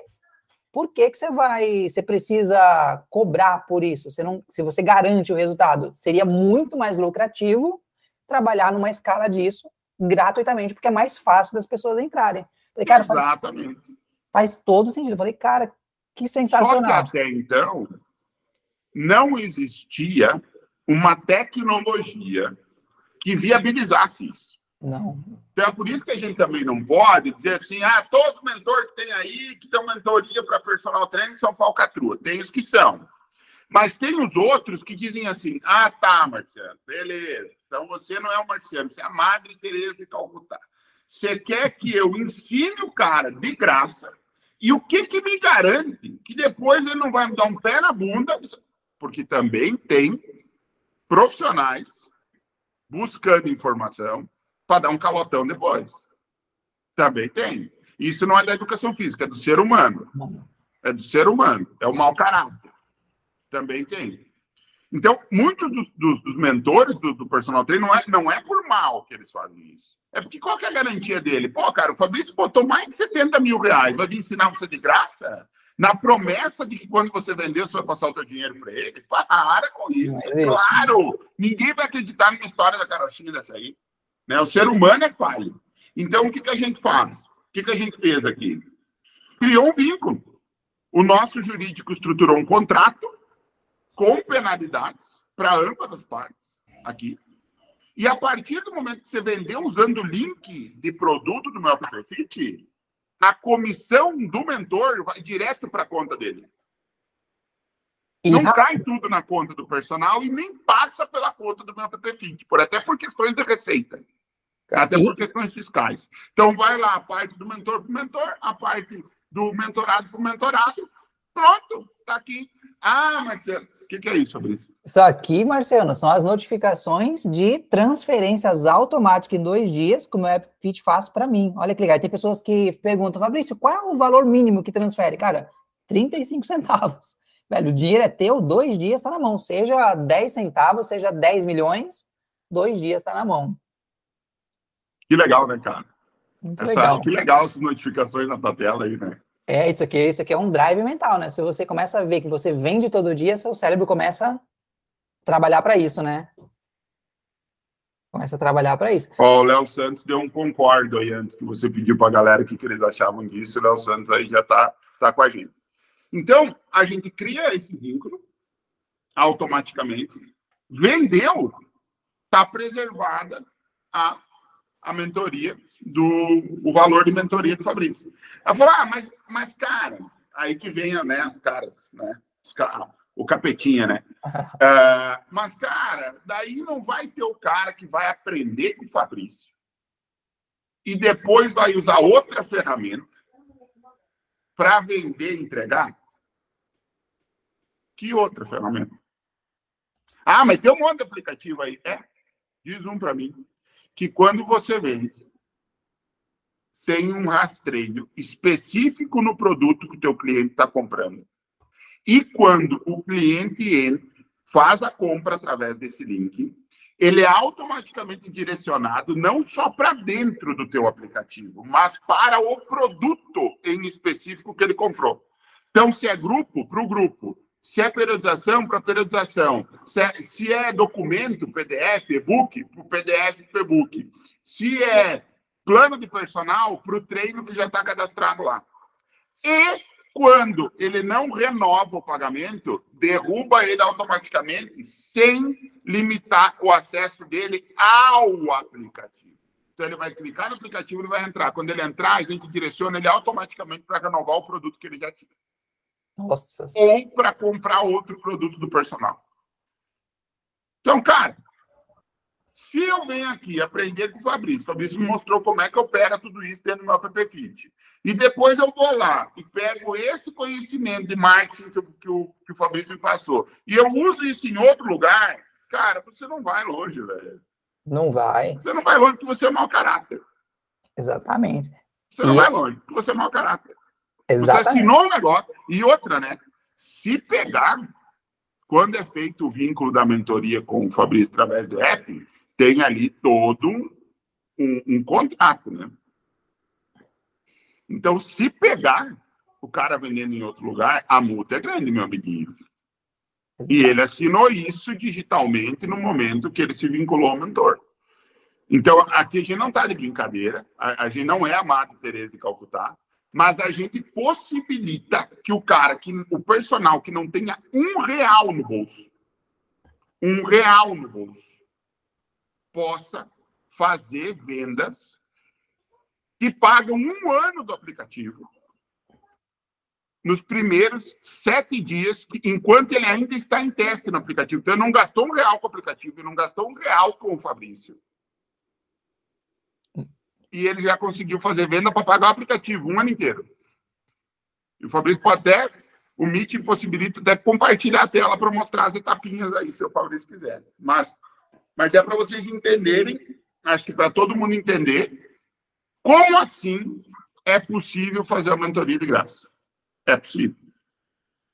Por que, que você vai, você precisa cobrar por isso? Você não, se você garante o resultado, seria muito mais lucrativo trabalhar numa escala disso gratuitamente, porque é mais fácil das pessoas entrarem. Falei, cara, Exatamente. Faz, faz todo sentido. Falei, cara, que sensacional. Só que até então não existia uma tecnologia que viabilizasse isso. Não. Então é por isso que a gente também não pode dizer assim, ah, todo mentor que tem aí, que tem mentoria para personal training são falcatrua. Tem os que são. Mas tem os outros que dizem assim, ah, tá, Marciano, beleza. Então você não é o Marciano, você é a Madre Teresa de Calcutá. Você quer que eu ensine o cara de graça e o que que me garante que depois ele não vai me dar um pé na bunda? Porque também tem profissionais buscando informação para dar um calotão depois. Também tem. Isso não é da educação física, é do ser humano. É do ser humano. É o mau caráter. Também tem. Então, muitos dos, dos, dos mentores do, do, personal trainer não é, não é por mal que eles fazem isso. É porque qual que é a garantia dele? Pô, cara, o Fabrício botou mais de 70 mil reais. Vai vir ensinar você de graça? na promessa de que quando você vender, você vai passar o seu dinheiro para ele. Para com isso. É claro! Ninguém vai acreditar numa história da carochinha dessa aí. Né? O ser humano é falho. Então, o que, que a gente faz? O que, que a gente fez aqui? Criou um vínculo. O nosso jurídico estruturou um contrato com penalidades para ambas as partes aqui. E a partir do momento que você vendeu usando o link de produto do meu Fit, a comissão do mentor vai direto para a conta dele. E não rápido. cai tudo na conta do personal e nem passa pela conta do meu PPFIT, por, até por questões de receita. Até por questões fiscais. Então, vai lá a parte do mentor para o mentor, a parte do mentorado para o mentorado. Pronto, está aqui. Ah, Marcelo, que, que, é isso, Fabrício? Isso aqui, Marciano, são as notificações de transferências automáticas em dois dias, como é Fit faz para mim. Olha que legal. Tem pessoas que perguntam, Fabrício, qual é o valor mínimo que transfere? Cara, 35 centavos. Velho, o dinheiro é teu, dois dias está na mão. Seja 10 centavos, seja 10 milhões, dois dias está na mão. Que legal, né, cara? Muito Essa, legal. Que legal essas notificações na tua tela aí, né? É, isso aqui, isso aqui é um drive mental, né? Se você começa a ver que você vende todo dia, seu cérebro começa a trabalhar para isso, né? Começa a trabalhar para isso. Ó, o Léo Santos deu um concordo aí antes que você pediu para a galera o que, que eles achavam disso. O Léo Santos aí já está tá com a gente. Então, a gente cria esse vínculo automaticamente, vendeu, está preservada a, a mentoria, do, o valor de mentoria do Fabrício. Ela falou, ah, mas, mas cara, aí que vem né, os caras, né? Os, o capetinha, né? Uh, mas, cara, daí não vai ter o cara que vai aprender com o Fabrício e depois vai usar outra ferramenta para vender e entregar? Que outra ferramenta? Ah, mas tem um monte de aplicativo aí. É, diz um para mim, que quando você vende, tem um rastreio específico no produto que o teu cliente está comprando. E quando o cliente faz a compra através desse link, ele é automaticamente direcionado não só para dentro do teu aplicativo, mas para o produto em específico que ele comprou. Então, se é grupo, para o grupo. Se é periodização, para periodização. Se é, se é documento, PDF, e-book, para o PDF, para e-book. Se é plano de personal, para o treino que já está cadastrado lá. E quando ele não renova o pagamento, derruba ele automaticamente, sem limitar o acesso dele ao aplicativo. Então, ele vai clicar no aplicativo e vai entrar. Quando ele entrar, a gente direciona ele automaticamente para renovar o produto que ele já tinha. Nossa. Ou para comprar outro produto do personal. Então, cara, se eu venho aqui aprender com o Fabrício, o Fabrício me mostrou como é que opera tudo isso dentro do meu app Fit. E depois eu vou lá e pego esse conhecimento de marketing que, que, o, que o Fabrício me passou. E eu uso isso em outro lugar, cara, você não vai longe, velho. Não vai. Você não vai longe porque você é mau caráter. Exatamente. Você não e... vai longe porque você é mau caráter. Exatamente. Você assinou um negócio. E outra, né? Se pegar, quando é feito o vínculo da mentoria com o Fabrício através do app, tem ali todo um, um contrato, né? Então, se pegar o cara vendendo em outro lugar, a multa é grande, meu amiguinho. Exato. E ele assinou isso digitalmente no momento que ele se vinculou ao mentor. Então, aqui a gente não está de brincadeira, a, a, gente não é a Madre Teresa de Calcutá, mas a gente possibilita que o cara, que o personal que não tenha um real no bolso, um real no bolso, possa fazer vendas que pagam um ano do aplicativo nos primeiros sete dias, enquanto ele ainda está em teste no aplicativo. Então, não gastou um real com o aplicativo, não gastou um real com o Fabrício. E ele já conseguiu fazer venda para pagar o aplicativo um ano inteiro. E o Fabrício pode até, o Meet possibilita até compartilhar a tela para mostrar as etapinhas aí, se o Fabrício quiser. Mas, mas é para vocês entenderem, acho que para todo mundo entender, como assim é possível fazer a mentoria de graça? É possível.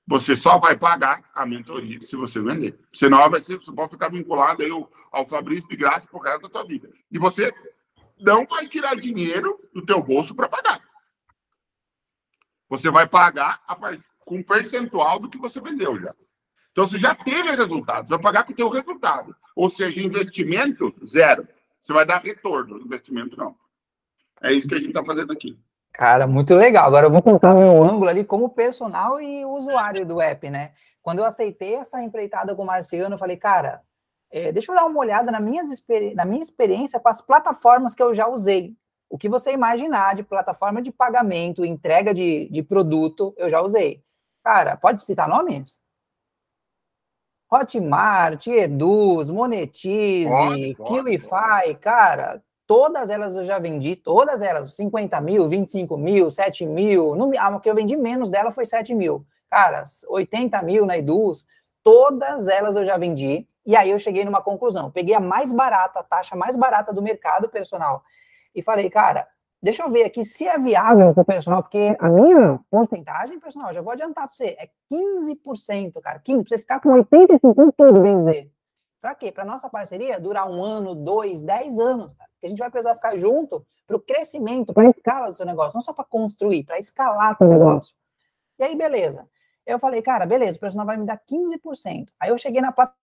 Você só vai pagar a mentoria se você vender. Senão vai ser, você pode ficar vinculado aí ao Fabrício de graça por resto da tua vida. E você não vai tirar dinheiro do teu bolso para pagar. Você vai pagar part... com um percentual do que você vendeu já. Então, você já teve resultado, você vai pagar com o teu resultado. Ou seja, investimento, zero. Você vai dar retorno, investimento não. É isso que a gente está fazendo aqui. Cara, muito legal. Agora eu vou contar meu ângulo ali como personal e usuário do app, né? Quando eu aceitei essa empreitada com o Marciano, eu falei, cara, é, deixa eu dar uma olhada na, minhas, na minha experiência com as plataformas que eu já usei. O que você imaginar de plataforma de pagamento, entrega de, de produto, eu já usei. Cara, pode citar nomes? Hotmart, Eduz, Monetize, Kiwify, cara, Todas elas eu já vendi, todas elas, 50 mil, 25 mil, 7 mil. No, a que eu vendi menos dela foi 7 mil. Cara, 80 mil na Eduz, todas elas eu já vendi. E aí eu cheguei numa conclusão. Peguei a mais barata, a taxa mais barata do mercado personal. E falei, cara, deixa eu ver aqui se é viável para o personal, porque a minha porcentagem personal, já vou adiantar para você, é 15%, cara. 15%, pra você ficar com 85% tudo, bem dizer. Para quê? Para nossa parceria durar um ano, dois, dez anos. Cara. Porque a gente vai precisar ficar junto para o crescimento, para a escala do seu negócio, não só para construir, para escalar o negócio. E aí, beleza. Eu falei, cara, beleza, o personal vai me dar 15%. Aí eu cheguei na plataforma.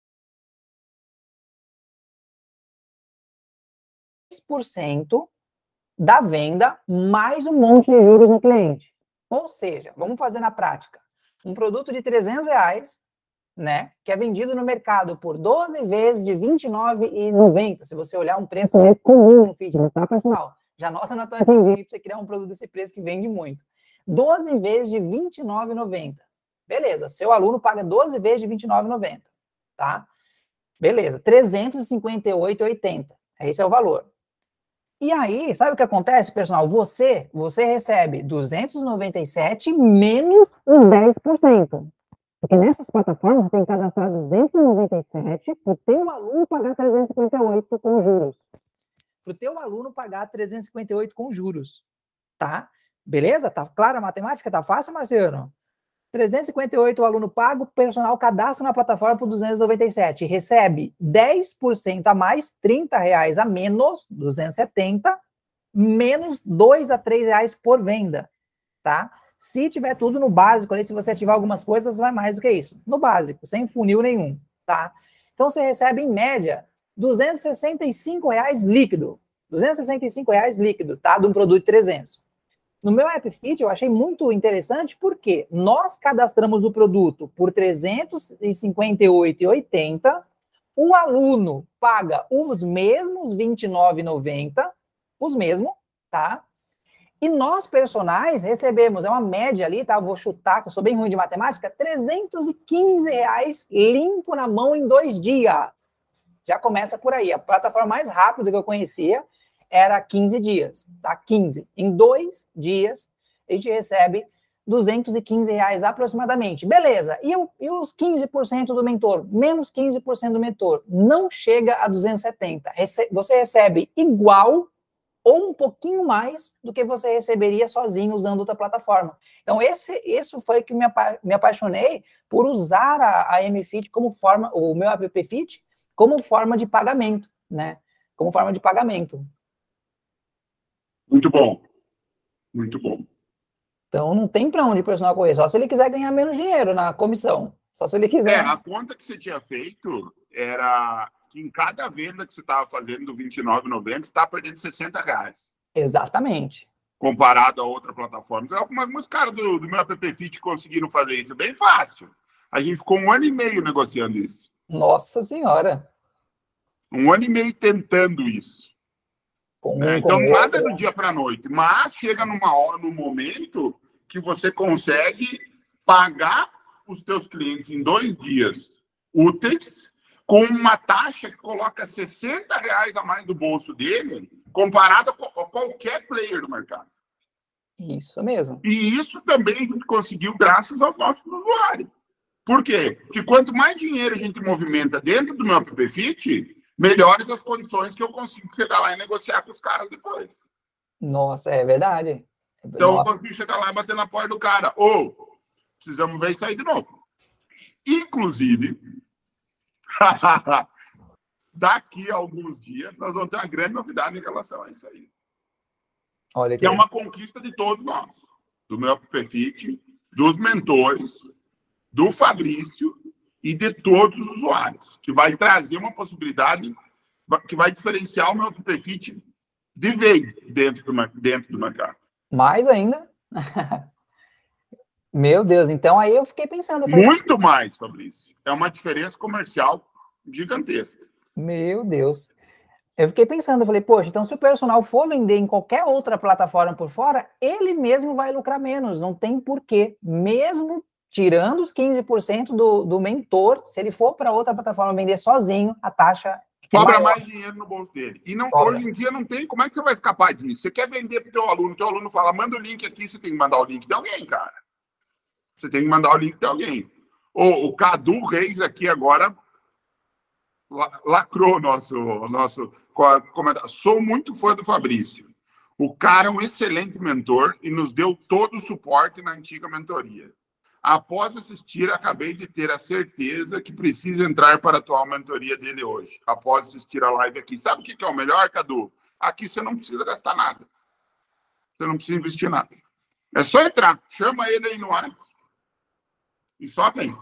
10% da venda mais um monte de juros no cliente. Ou seja, vamos fazer na prática. Um produto de 300 reais né, que é vendido no mercado por 12 vezes de R$ 29,90. Se você olhar um preço comum no fitness, tá, pessoal? Já nota na tua para você criar um produto desse preço que vende muito. 12 vezes de R$ 29,90. Beleza, seu aluno paga 12 vezes de R$ 29,90, tá? Beleza, 358,80. Esse é o valor. E aí, sabe o que acontece, pessoal? Você, você recebe 297 menos um 10%. Porque nessas plataformas tem que cadastrar 297 para o teu aluno pagar 358 com juros. Para o teu aluno pagar 358 com juros. Tá? Beleza? Tá clara a matemática? Tá fácil, Marciano? 358 o aluno paga, o personal cadastra na plataforma por 297. Recebe 10% a mais, 30 reais a menos, 270, menos 2 a 3 reais por venda. Tá? Se tiver tudo no básico, ali, se você ativar algumas coisas, vai mais do que isso. No básico, sem funil nenhum, tá? Então você recebe, em média, 265 reais líquido. 265 reais líquido, tá? De um produto de 300. No meu AppFit, eu achei muito interessante porque nós cadastramos o produto por R$ 358,80, o aluno paga os mesmos R$ 29,90, os mesmos, tá? E nós, personagens, recebemos, é uma média ali, tá? Eu vou chutar, que eu sou bem ruim de matemática, 315 reais limpo na mão em dois dias. Já começa por aí. A plataforma mais rápida que eu conhecia era 15 dias, tá? 15. Em dois dias, a gente recebe 215 reais aproximadamente. Beleza. E, o, e os 15% do mentor? Menos 15% do mentor. Não chega a 270. Rece você recebe igual ou um pouquinho mais do que você receberia sozinho usando outra plataforma. Então, esse, isso foi que me, apa me apaixonei por usar a, a MFit como forma, o meu app Fit, como forma de pagamento, né? Como forma de pagamento. Muito bom. Muito bom. Então, não tem para onde o personal correr, só se ele quiser ganhar menos dinheiro na comissão. Só se ele quiser. É, a conta que você tinha feito era que em cada venda que você estava fazendo do R$29,90, você está perdendo 60 reais. Exatamente. Comparado a outra plataforma. Algumas, alguns caras do, do meu app Fit conseguiram fazer isso bem fácil. A gente ficou um ano e meio negociando isso. Nossa Senhora! Um ano e meio tentando isso. Com, é, então, nada do dia para a noite. Mas chega numa hora, num momento que você consegue pagar os teus clientes em dois dias úteis com uma taxa que coloca 60 reais a mais do bolso dele, comparado a qualquer player do mercado. Isso mesmo. E isso também a gente conseguiu graças aos nossos usuários. Por quê? Porque quanto mais dinheiro a gente movimenta dentro do meu app Fit, melhores as condições que eu consigo chegar lá e negociar com os caras depois. Nossa, é verdade. Então Nossa. eu consigo chegar lá e bater na porta do cara. Ou precisamos ver isso aí de novo. Inclusive, Daqui a alguns dias, nós vamos ter uma grande novidade em relação a isso aí. Olha que, que é uma conquista de todos nós. Do meu Perfit, dos mentores, do Fabrício e de todos os usuários. Que vai trazer uma possibilidade que vai diferenciar o meu Perfit de vez dentro do, dentro do mercado. Mais ainda? Meu Deus, então aí eu fiquei pensando. Falei, Muito mais, Fabrício. É uma diferença comercial gigantesca. Meu Deus. Eu fiquei pensando, eu falei, poxa, então se o personal for vender em qualquer outra plataforma por fora, ele mesmo vai lucrar menos, não tem porquê. Mesmo tirando os 15% do, do mentor, se ele for para outra plataforma vender sozinho, a taxa é Sobra mais dinheiro no bolso dele. E não, hoje em dia não tem. Como é que você vai escapar disso? Você quer vender para o teu aluno, teu aluno fala, manda o link aqui, você tem que mandar o link de alguém, cara. Você tem que mandar o link de alguém. O, o Cadu Reis aqui agora lacrou nosso, nosso comentário. Sou muito fã do Fabrício. O cara é um excelente mentor e nos deu todo o suporte na antiga mentoria. Após assistir, acabei de ter a certeza que precisa entrar para a atual mentoria dele hoje. Após assistir a live aqui. Sabe o que é o melhor, Cadu? Aqui você não precisa gastar nada. Você não precisa investir nada. É só entrar. Chama ele aí no WhatsApp e só vem.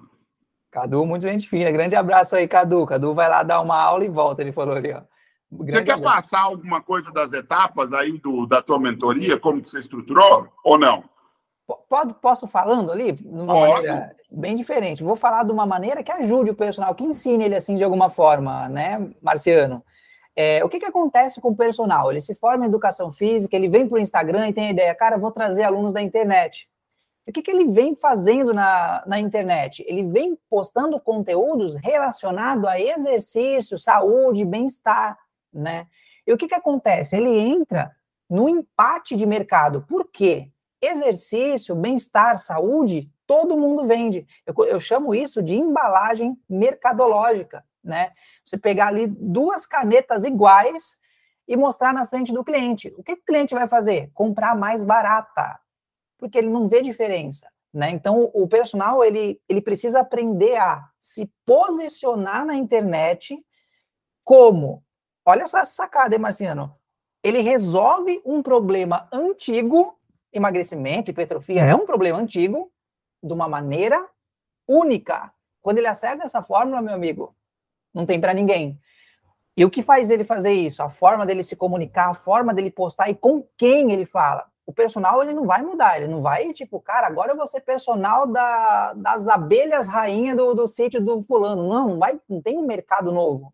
Cadu, muito gente fina. Grande abraço aí, Cadu. Cadu vai lá dar uma aula e volta, ele falou ali, ó. Grande você quer abraço. passar alguma coisa das etapas aí do, da tua mentoria, como que você estruturou, ou não? Pode, posso falando ali? De uma maneira bem diferente. Vou falar de uma maneira que ajude o personal, que ensine ele assim de alguma forma, né, Marciano? É, o que, que acontece com o personal? Ele se forma em educação física, ele vem para o Instagram e tem a ideia, cara, vou trazer alunos da internet. O que, que ele vem fazendo na, na internet? Ele vem postando conteúdos relacionados a exercício, saúde, bem-estar, né? E o que, que acontece? Ele entra no empate de mercado. Por quê? Exercício, bem-estar, saúde, todo mundo vende. Eu, eu chamo isso de embalagem mercadológica, né? Você pegar ali duas canetas iguais e mostrar na frente do cliente. O que o cliente vai fazer? Comprar mais barata, porque ele não vê diferença. Né? Então, o personal ele, ele precisa aprender a se posicionar na internet como. Olha só essa sacada, hein, Marciano? Ele resolve um problema antigo emagrecimento, hipertrofia é um problema antigo, de uma maneira única. Quando ele acerta essa fórmula, meu amigo, não tem para ninguém. E o que faz ele fazer isso? A forma dele se comunicar, a forma dele postar e com quem ele fala. O personal ele não vai mudar, ele não vai tipo, cara, agora eu vou ser personal da, das abelhas rainha do, do sítio do fulano. Não, não vai, não tem um mercado novo.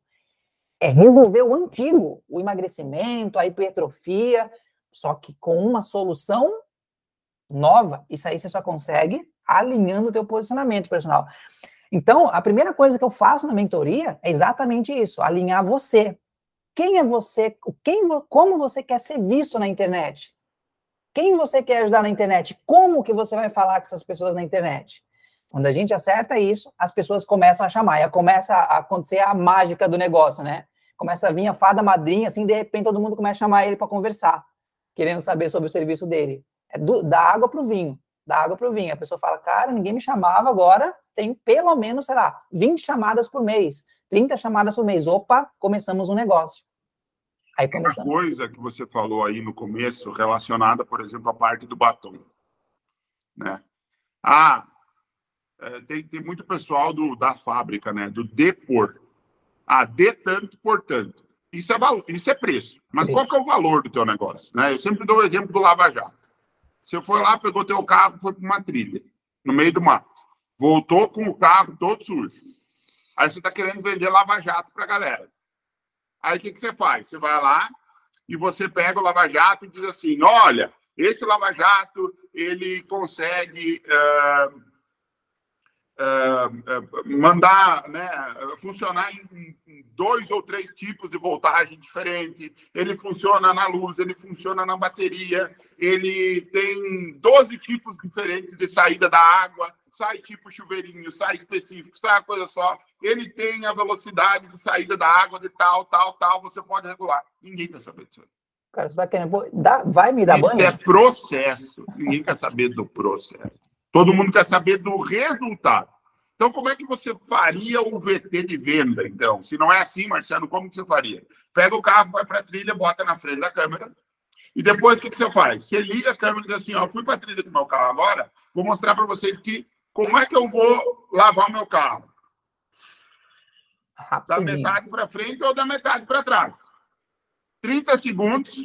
É resolver o antigo, o emagrecimento, a hipertrofia, só que com uma solução nova, isso aí você só consegue alinhando o teu posicionamento personal. Então, a primeira coisa que eu faço na mentoria é exatamente isso, alinhar você. Quem é você? Quem, como você quer ser visto na internet? Quem você quer ajudar na internet? Como que você vai falar com essas pessoas na internet? Quando a gente acerta isso, as pessoas começam a chamar, e começa a acontecer a mágica do negócio, né? Começa a vir a fada madrinha, assim, de repente todo mundo começa a chamar ele para conversar, querendo saber sobre o serviço dele. É do, da água para o vinho. Da água para o vinho. A pessoa fala, cara, ninguém me chamava, agora tem pelo menos, sei lá, 20 chamadas por mês, 30 chamadas por mês. Opa, começamos um negócio. Aí começamos. Uma coisa que você falou aí no começo, relacionada, por exemplo, à parte do batom. Né? Ah, é, tem, tem muito pessoal do, da fábrica, né? Do depor. Ah, de tanto por tanto. Isso é, valor, isso é preço. Mas qual que é o valor do teu negócio? Né? Eu sempre dou o exemplo do Lava Jato. Você foi lá, pegou teu carro, foi para uma trilha, no meio do mato. Voltou com o carro todo sujo. Aí você está querendo vender lava-jato para a galera. Aí o que, que você faz? Você vai lá e você pega o lava-jato e diz assim, olha, esse lava-jato, ele consegue... Uh, uh, mandar, né, funcionar em, em, dois ou três tipos de voltagem diferente. Ele funciona na luz, ele funciona na bateria, ele tem 12 tipos diferentes de saída da água, sai tipo chuveirinho, sai específico, sai a coisa só. Ele tem a velocidade de saída da água de tal, tal, tal, você pode regular. Ninguém quer saber disso. Cara, você tá querendo. Dá, vai me dar Isso banho? Isso é processo. Ninguém quer saber do processo. Todo mundo quer saber do resultado. Então, como é que você faria o VT de venda, então? Se não é assim, Marcelo, como que você faria? Pega o carro, vai para a trilha, bota na frente da câmera, e depois o que, que você faz? Você liga a câmera e diz assim, ó, fui para a trilha do meu carro agora, vou mostrar para vocês que como é que eu vou lavar o meu carro. Da metade para frente ou da metade para trás. 30 segundos,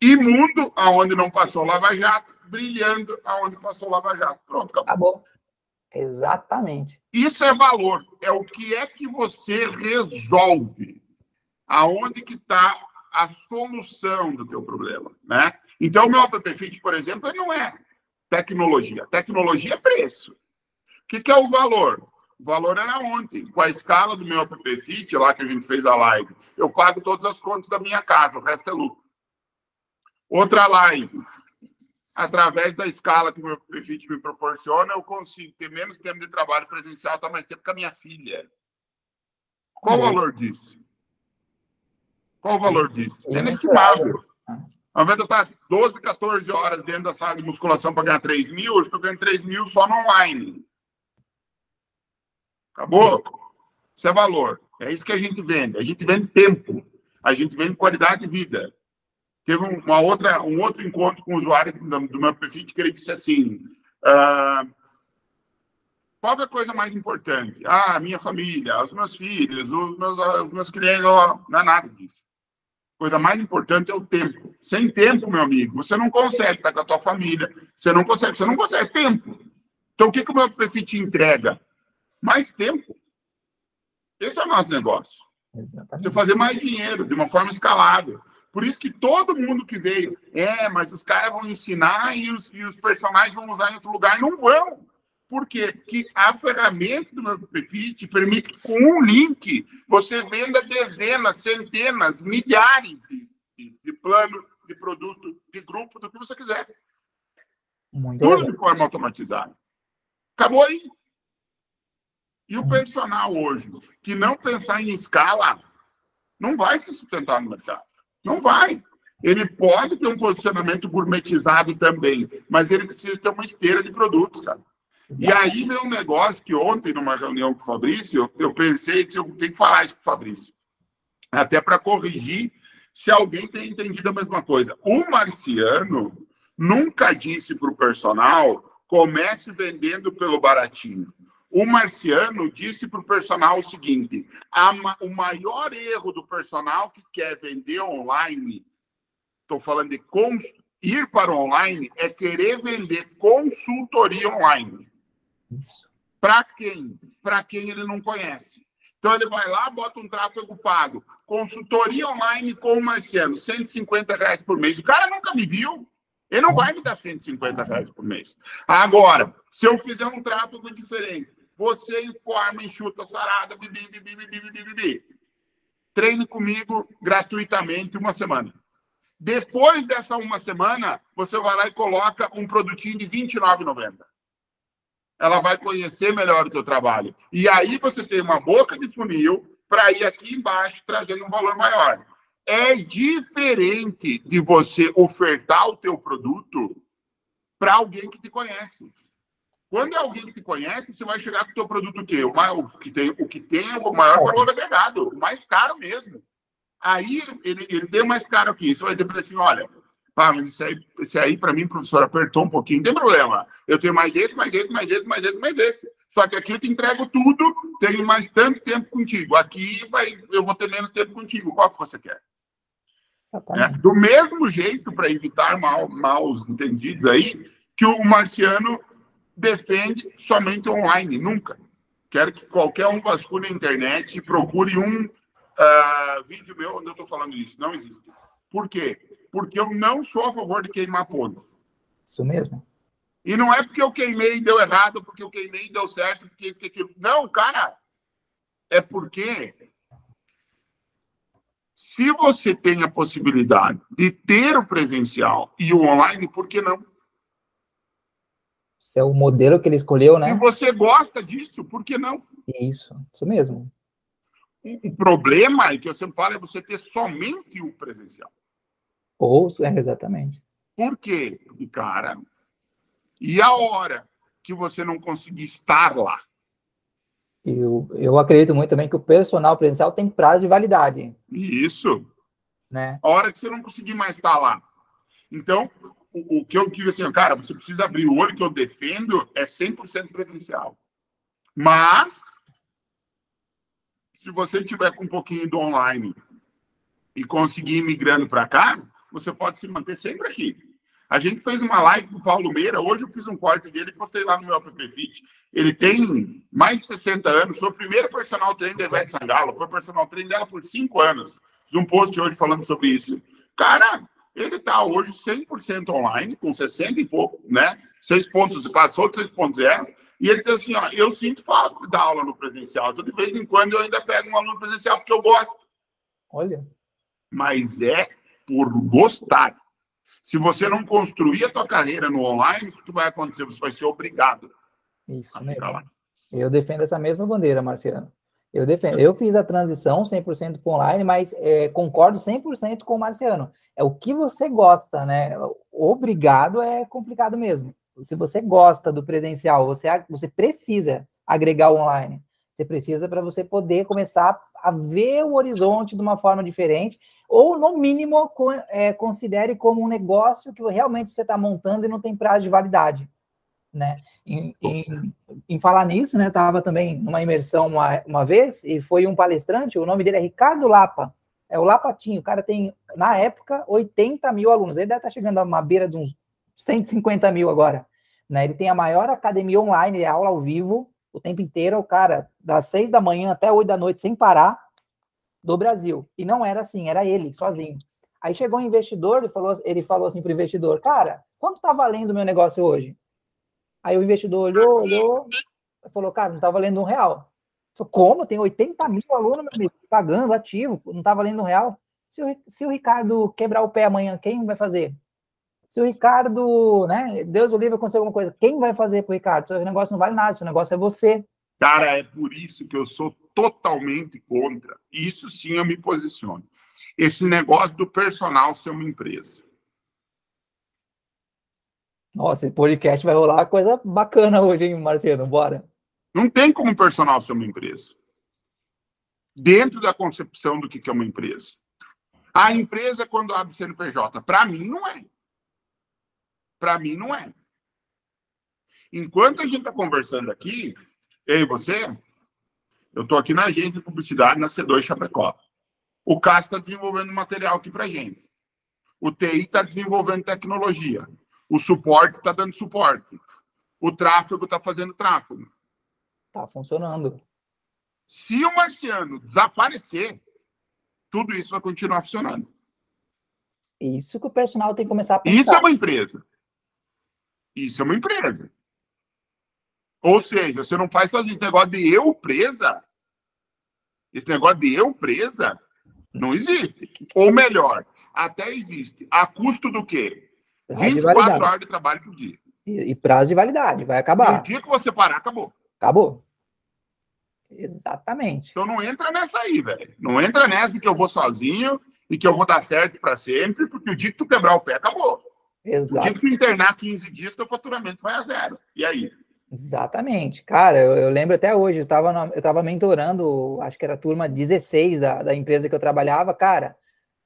imundo aonde não passou lava-jato, brilhando aonde passou lava-jato. Pronto, acabou. acabou. Exatamente. Isso é valor. É o que é que você resolve. Aonde que está a solução do teu problema, né? Então, o meu app por exemplo, não é tecnologia. Tecnologia é preço. O que, que é o valor? O valor era ontem. Com a escala do meu app Fit, lá que a gente fez a live, eu pago todas as contas da minha casa, o resto é lucro. Outra live, através da escala que o meu prefeito me proporciona, eu consigo ter menos tempo de trabalho presencial, estar mais tempo com a minha filha. Qual o valor disso? Qual o valor disso? É inestimável. Ao invés de eu estar 12, 14 horas dentro da sala de musculação para ganhar 3 mil, eu estou ganhando 3 mil só no online. Acabou? Isso é valor. É isso que a gente vende. A gente vende tempo. A gente vende qualidade de vida. Teve uma outra, um outro encontro com o usuário do meu perfil que ele disse assim: uh, qual é a coisa mais importante? Ah, a minha família, os meus filhos, os meus, os meus clientes, não é nada disso. coisa mais importante é o tempo. Sem tempo, meu amigo, você não consegue estar com a tua família, você não consegue, você não consegue tempo. Então, o que, que o meu perfil te entrega? Mais tempo. Esse é o nosso negócio. Exatamente. Você fazer mais dinheiro de uma forma escalável. Por isso que todo mundo que veio, é, mas os caras vão ensinar e os, e os personagens vão usar em outro lugar. Não vão. Por quê? Porque a ferramenta do meu perfil te permite, com um link, você venda dezenas, centenas, milhares de, de, de plano, de produto, de grupo, do que você quiser. Muito Tudo bem. de forma automatizada. Acabou aí. E o personal hoje, que não pensar em escala, não vai se sustentar no mercado. Não vai. Ele pode ter um posicionamento gourmetizado também, mas ele precisa ter uma esteira de produtos, cara. E aí veio um negócio que ontem, numa reunião com o Fabrício, eu pensei que eu tenho que falar isso com o Fabrício. Até para corrigir se alguém tem entendido a mesma coisa. O Marciano nunca disse para o personal comece vendendo pelo baratinho. O Marciano disse para o personal o seguinte: o maior erro do personal que quer vender online, estou falando de ir para online, é querer vender consultoria online. Para quem? Para quem ele não conhece. Então ele vai lá, bota um tráfego pago. Consultoria online com o Marciano, 150 reais por mês. O cara nunca me viu. Ele não vai me dar 150 reais por mês. Agora, se eu fizer um tráfego diferente, você informa, enxuta, sarada, bibi, bibi, bibi, bibi, bibi. Treine comigo gratuitamente uma semana. Depois dessa uma semana, você vai lá e coloca um produtinho de R$ 29,90 ela vai conhecer melhor o teu trabalho. E aí você tem uma boca de funil para ir aqui embaixo trazendo um valor maior. É diferente de você ofertar o teu produto para alguém que te conhece. Quando é alguém que te conhece, você vai chegar com o teu produto o quê? O, maior, o, que tem, o que tem o maior valor agregado, o mais caro mesmo. Aí ele, ele tem mais caro aqui. Você vai dizer assim, olha, Pá, mas isso aí, isso aí para mim, professor, apertou um pouquinho. Não tem problema. Eu tenho mais esse, mais esse, mais esse, mais esse, mais esse. Só que aqui eu te entrego tudo, tenho mais tanto tempo contigo. Aqui vai, eu vou ter menos tempo contigo. Qual que você quer? É, do mesmo jeito, para evitar mal, maus entendidos aí, que o marciano defende somente online, nunca. Quero que qualquer um vasculhe a internet e procure um uh, vídeo meu onde eu estou falando isso. Não existe. Por quê? porque eu não sou a favor de queimar ponto. Isso mesmo. E não é porque eu queimei e deu errado, porque eu queimei e deu certo, porque, porque não, cara, é porque se você tem a possibilidade de ter o presencial e o online, por que não? Esse é o modelo que ele escolheu, né? E você gosta disso, por que não? Isso, isso mesmo. O problema é que eu sempre falo é você ter somente o presencial. Ou, é, exatamente. Por quê? Porque, cara, e a hora que você não conseguir estar lá? Eu, eu acredito muito também que o personal presencial tem prazo de validade. Isso. Né? A hora que você não conseguir mais estar lá. Então, o, que eu digo assim, cara, você precisa abrir o olho que eu defendo é 100% presencial. Mas, se você tiver com um pouquinho do online e conseguir ir migrando para cá, você pode se manter sempre aqui. A gente fez uma live com o Paulo Meira, hoje eu fiz um corte dele e postei lá no meu app Fit. Ele tem mais de 60 anos, foi o primeiro personal trainer da Ivete Sangalo, foi personal trainer dela por cinco anos. Fiz um post hoje falando sobre isso. Cara, ele está hoje 100% online, com 60 e pouco, né? Seis pontos, passou de 6.0. E ele diz assim, ó, eu sinto falta de dar aula no presencial. Então, de vez em quando, eu ainda pego um aluno presencial porque eu gosto. Olha. Mas é por gostar. Se você não construir a tua carreira no online, o que vai acontecer? Você vai ser obrigado Isso a ficar lá. Eu defendo essa mesma bandeira, Marciano. Eu defendo. Eu fiz a transição 100% para online, mas é, concordo 100% com o Marciano. É o que você gosta, né? Obrigado é complicado mesmo. Se você gosta do presencial, você, você precisa agregar o online. Você precisa para você poder começar a ver o horizonte de uma forma diferente ou no mínimo é, considere como um negócio que realmente você está montando e não tem prazo de validade, né? Em, em, em falar nisso, né? Estava também numa imersão uma, uma vez e foi um palestrante, o nome dele é Ricardo Lapa. É o Lapatinho, o cara tem, na época, 80 mil alunos. Ele deve estar chegando a uma beira de uns 150 mil agora. Né? Ele tem a maior academia online, é aula ao vivo, o tempo inteiro, o cara, das seis da manhã até oito da noite, sem parar, do Brasil. E não era assim, era ele, sozinho. Aí chegou um investidor, ele falou, ele falou assim para o investidor, cara, quanto tá valendo o meu negócio hoje? Aí o investidor olhou, olhou, falou, cara, não tá valendo um real. Falei, como? Tem 80 mil alunos, meu amigo, pagando, ativo, não tá valendo um real. Se o, se o Ricardo quebrar o pé amanhã, quem vai fazer? Se o Ricardo, né, Deus o livre acontecer alguma coisa, quem vai fazer pro Ricardo? Seu negócio não vale nada, seu negócio é você. Cara, é por isso que eu sou totalmente contra. Isso sim eu me posiciono. Esse negócio do personal ser uma empresa. Nossa, esse podcast vai rolar coisa bacana hoje, hein, Marciano? Bora. Não tem como personal ser uma empresa. Dentro da concepção do que é uma empresa. A empresa, quando abre CNPJ, para mim não é. Para mim não é. Enquanto a gente está conversando aqui, eu e você, eu estou aqui na agência de publicidade, na C2 Chapecó. O CAS está desenvolvendo material aqui para gente. O TI está desenvolvendo tecnologia. O suporte está dando suporte. O tráfego está fazendo tráfego. Está funcionando. Se o marciano desaparecer, tudo isso vai continuar funcionando. Isso que o personal tem que começar a pensar. Isso é uma empresa. Isso é uma empresa. Ou seja, você não faz só esse negócio de eu presa. Esse negócio de eu presa não existe. Ou melhor, até existe. A custo do quê? Prazo 24 horas de trabalho por dia. E, e prazo de validade, vai acabar. No dia que você parar, acabou. Acabou. Exatamente. Então não entra nessa aí, velho. Não entra nessa de que eu vou sozinho e que eu vou dar certo para sempre, porque o dia que tu quebrar o pé, acabou. Exato. O dia que tu internar 15 dias, teu faturamento vai a zero. E aí? Exatamente. Cara, eu, eu lembro até hoje, eu estava eu tava mentorando, acho que era a turma 16 da, da empresa que eu trabalhava, cara,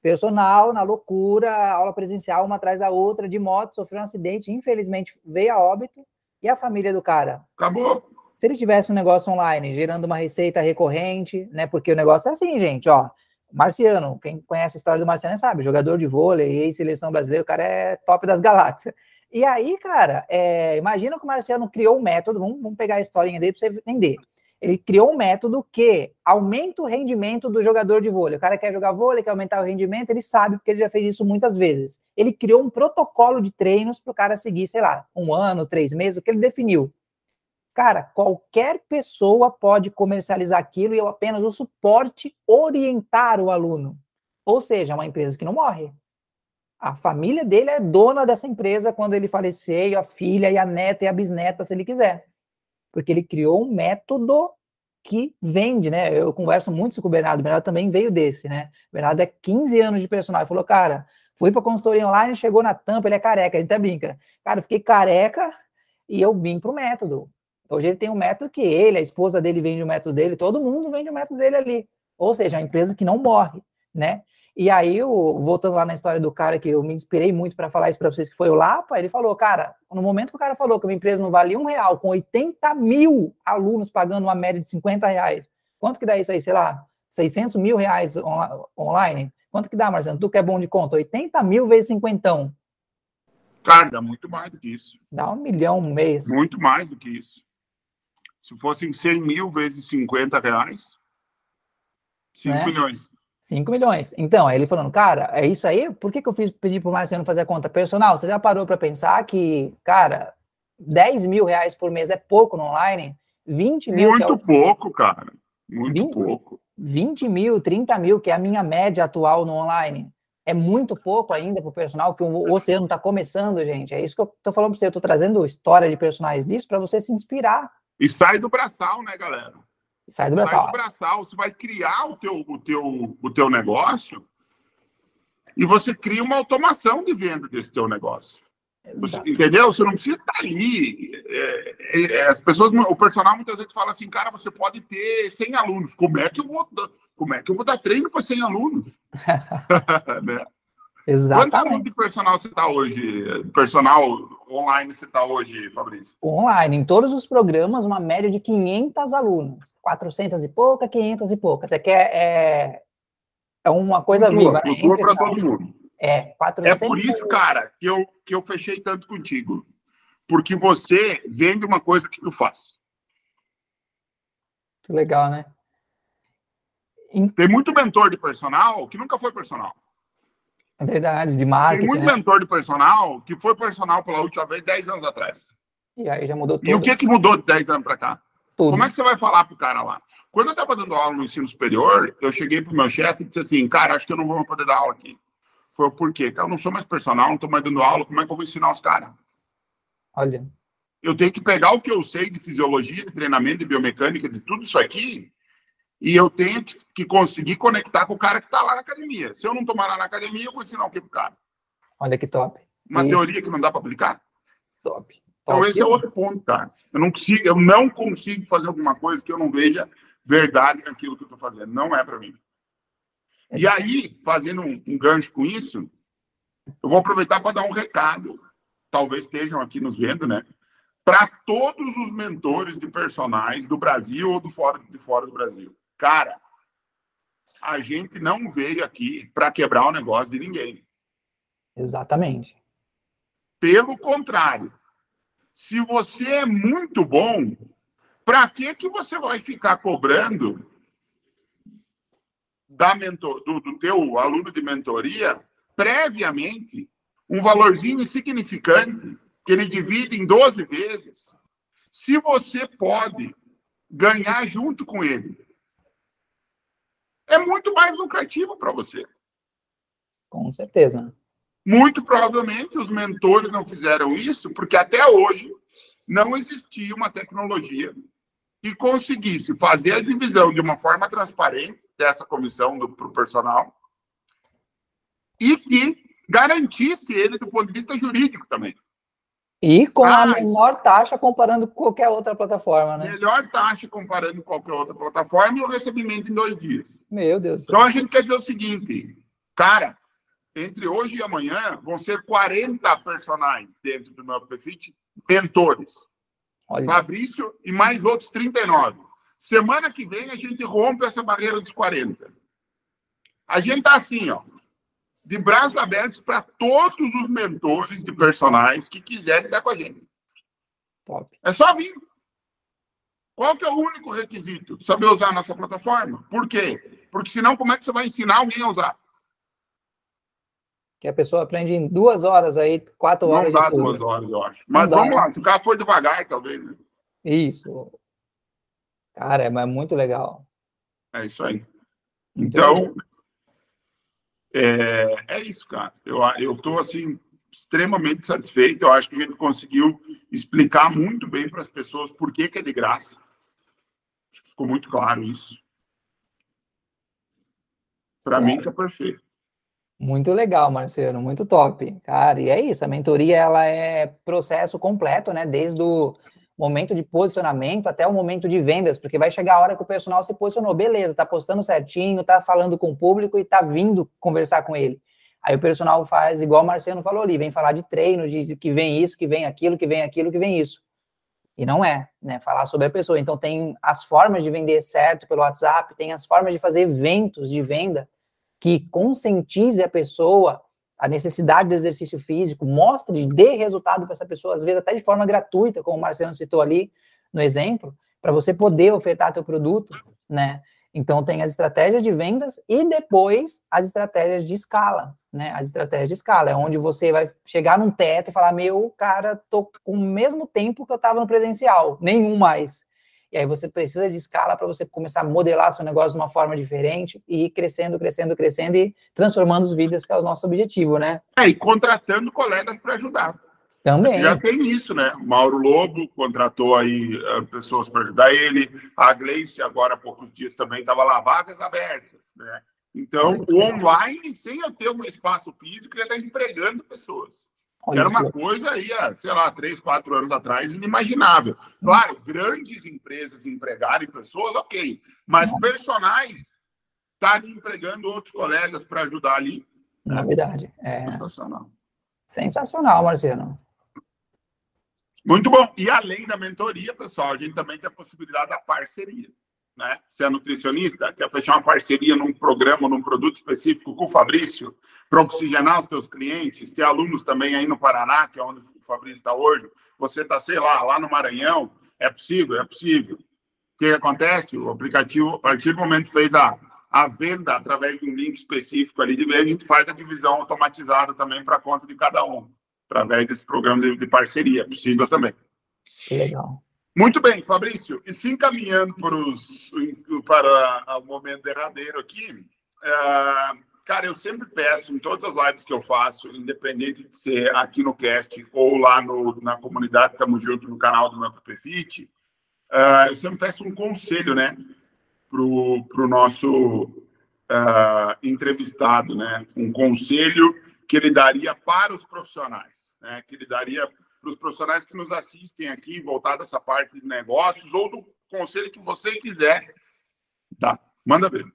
personal na loucura, aula presencial uma atrás da outra, de moto, sofreu um acidente, infelizmente veio a óbito, e a família do cara? Acabou. Se ele tivesse um negócio online, gerando uma receita recorrente, né, porque o negócio é assim, gente, ó, Marciano, quem conhece a história do Marciano sabe, jogador de vôlei, ex-seleção brasileira, o cara é top das galáxias. E aí, cara, é, imagina que o Marciano criou um método, vamos, vamos pegar a historinha dele para você entender. Ele criou um método que aumenta o rendimento do jogador de vôlei. O cara quer jogar vôlei, quer aumentar o rendimento, ele sabe, porque ele já fez isso muitas vezes. Ele criou um protocolo de treinos para o cara seguir, sei lá, um ano, três meses, o que ele definiu. Cara, qualquer pessoa pode comercializar aquilo e eu apenas o suporte orientar o aluno. Ou seja, é uma empresa que não morre. A família dele é dona dessa empresa quando ele falecer, e a filha, e a neta, e a bisneta, se ele quiser. Porque ele criou um método que vende, né? Eu converso muito com o Bernardo, o Bernardo também veio desse, né? O Bernardo é 15 anos de personagem, falou, cara, fui para consultoria online, chegou na tampa, ele é careca, a gente até brinca. Cara, eu fiquei careca e eu vim pro método. Hoje ele tem um método que ele, a esposa dele vende o método dele, todo mundo vende o método dele ali. Ou seja, é uma empresa que não morre, né? E aí, eu, voltando lá na história do cara que eu me inspirei muito para falar isso para vocês, que foi o Lapa, ele falou, cara, no momento que o cara falou que uma empresa não valia um real, com 80 mil alunos pagando uma média de 50 reais, quanto que dá isso aí, sei lá, 600 mil reais on online? Quanto que dá, Marcelo? Tu que é bom de conta, 80 mil vezes 50. Cara, dá muito mais do que isso. Dá um milhão um mês. Muito mais do que isso. Se fossem 100 mil vezes 50 reais, 5 né? milhões. 5 milhões. Então, aí ele falando, cara, é isso aí? Por que, que eu fiz pedir para o Marciano fazer a conta personal? Você já parou para pensar que, cara, 10 mil reais por mês é pouco no online? 20 mil. Muito é o... pouco, cara. Muito 20, pouco. 20 mil, 30 mil, que é a minha média atual no online. É muito pouco ainda para o personal, que o oceano está começando, gente. É isso que eu estou falando para você. Eu estou trazendo história de personagens disso para você se inspirar. E sai do braçal, né, galera? Sai do braçal. Sai do braçal. Você vai criar o teu, o teu, o teu negócio e você cria uma automação de venda desse teu negócio. Você, entendeu? Você não precisa estar ali. É, é, é, as pessoas, o personal muitas vezes fala assim, cara, você pode ter 100 alunos. Como é que eu vou, como é que eu vou dar treino para 100 alunos? né? Exatamente. Quantos alunos de personal você está hoje? Personal online você está hoje, Fabrício? Online, em todos os programas, uma média de 500 alunos. 400 e pouca, 500 e pouca. Você quer é, é uma coisa viva. Né? Flutua para todo mundo. É, 400... é por isso, cara, que eu, que eu fechei tanto contigo. Porque você vende uma coisa que tu faz. Que legal, né? Tem muito mentor de personal que nunca foi personal. É verdade, de marketing. Tem muito né? mentor de personal que foi personal pela última vez 10 anos atrás. E aí já mudou tudo. E o que, que mudou de 10 anos para cá? Tudo. Como é que você vai falar pro cara lá? Quando eu estava dando aula no ensino superior, eu cheguei pro meu chefe e disse assim, cara, acho que eu não vou poder dar aula aqui. Foi por quê? Cara, eu não sou mais personal, não estou mais dando aula, como é que eu vou ensinar os caras? Olha. Eu tenho que pegar o que eu sei de fisiologia, de treinamento, de biomecânica, de tudo isso aqui, e eu tenho que, que conseguir conectar com o cara que está lá na academia. Se eu não tomar lá na academia, eu vou ensinar o que pro cara? Olha que top. Uma Isso. teoria que não dá para aplicar? Top. Então, top. esse é outro ponto, cara. Eu não consigo, eu não consigo fazer alguma coisa que eu não veja verdade naquilo que eu estou fazendo. Não é para mim. E aí, fazendo um, um, gancho com isso, eu vou aproveitar para dar um recado. Talvez estejam aqui nos vendo, né? Para todos os mentores de personagens do Brasil ou do fora, de fora do Brasil. Cara, a gente não veio aqui para quebrar o negócio de ninguém. Exatamente. Pelo contrário, se você é muito bom, para que que você vai ficar cobrando da mentor, do, do teu aluno de mentoria previamente um valorzinho insignificante que ele divide em 12 vezes, se você pode ganhar junto com ele? É muito mais lucrativo para você. Com certeza. Muito provavelmente os mentores não fizeram isso porque até hoje não existia uma tecnologia que conseguisse fazer a divisão de uma forma transparente dessa comissão para o personal e que garantisse ele do ponto de vista jurídico também. E com ah, a menor taxa comparando com qualquer outra plataforma, né? Melhor taxa comparando com qualquer outra plataforma e o recebimento em dois dias. Meu Deus. Então a gente quer dizer o seguinte, cara, entre hoje e amanhã vão ser 40 personagens dentro do meu Upfit, mentores. Olha. Fabrício e mais outros 39. Semana que vem a gente rompe essa barreira dos 40. A gente tá assim, ó, de braços abertos para todos os mentores de personagens que quiserem estar com a gente. Top. É só vir. Qual que é o único requisito? Saber usar a nossa plataforma. Por quê? Porque senão como é que você vai ensinar alguém a usar? Que a pessoa aprende em duas horas aí, quatro horas Não dá duas horas, eu acho. Mas Não vamos dá. lá, se o cara for devagar, talvez. Né? Isso. Cara, é muito legal. É isso aí. Muito então, legal. É, é isso, cara. Eu estou assim extremamente satisfeito. Eu acho que a gente conseguiu explicar muito bem para as pessoas por que, que é de graça. Ficou muito claro isso. Para mim está perfeito. Muito legal, Marcelo, muito top. Cara, e é isso, a mentoria ela é processo completo, né? Desde o momento de posicionamento até o momento de vendas, porque vai chegar a hora que o personal se posicionou, beleza, tá postando certinho, tá falando com o público e tá vindo conversar com ele. Aí o personal faz igual o Marcelo falou ali, vem falar de treino, de que vem isso, que vem aquilo, que vem aquilo, que vem isso. E não é, né? Falar sobre a pessoa. Então tem as formas de vender certo pelo WhatsApp, tem as formas de fazer eventos de venda que conscientize a pessoa a necessidade do exercício físico, mostre, dê resultado para essa pessoa, às vezes até de forma gratuita, como o Marcelo citou ali no exemplo, para você poder ofertar teu produto, né? Então tem as estratégias de vendas e depois as estratégias de escala, né? As estratégias de escala é onde você vai chegar num teto e falar: "Meu, cara, tô com o mesmo tempo que eu estava no presencial, nenhum mais". E aí você precisa de escala para você começar a modelar seu negócio de uma forma diferente e ir crescendo, crescendo, crescendo e transformando as vidas, que é o nosso objetivo, né? É, e contratando colegas para ajudar. Também. Já tem isso, né? Mauro Lobo contratou aí uh, pessoas para ajudar ele. A Gleice, agora há poucos dias, também estava lá, vagas abertas, né? Então, o online, sem eu ter um espaço físico, já está empregando pessoas. Olha Era uma coisa aí, sei lá, três, quatro anos atrás, inimaginável. Claro, grandes empresas empregarem pessoas, ok. Mas personagens estarem empregando outros colegas para ajudar ali. Novidade. É... Sensacional. Sensacional, Marcelo. Muito bom. E além da mentoria, pessoal, a gente também tem a possibilidade da parceria. Né? Você é nutricionista, quer fechar uma parceria num programa, num produto específico com o Fabrício, para oxigenar os seus clientes, ter alunos também aí no Paraná, que é onde o Fabrício está hoje, você está, sei lá, lá no Maranhão, é possível? É possível. O que acontece? O aplicativo, a partir do momento que fez a, a venda através de um link específico ali de venda, a gente faz a divisão automatizada também para conta de cada um, através desse programa de, de parceria. É possível também. Legal. Muito bem, Fabrício. E se encaminhando para, o momento derradeiro aqui, é, cara, eu sempre peço em todas as lives que eu faço, independente de ser aqui no cast ou lá no, na comunidade, estamos juntos no canal do Nampo Fit, é, eu sempre peço um conselho, né, para o nosso uh, entrevistado, né, um conselho que ele daria para os profissionais, né, que ele daria para os profissionais que nos assistem aqui, voltado a essa parte de negócios, ou do conselho que você quiser. Tá, manda ver.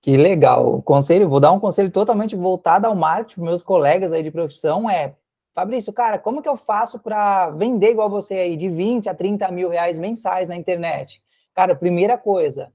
Que legal. O conselho, vou dar um conselho totalmente voltado ao marketing, meus colegas aí de profissão, é Fabrício, cara, como que eu faço para vender igual você aí, de 20 a 30 mil reais mensais na internet? Cara, primeira coisa,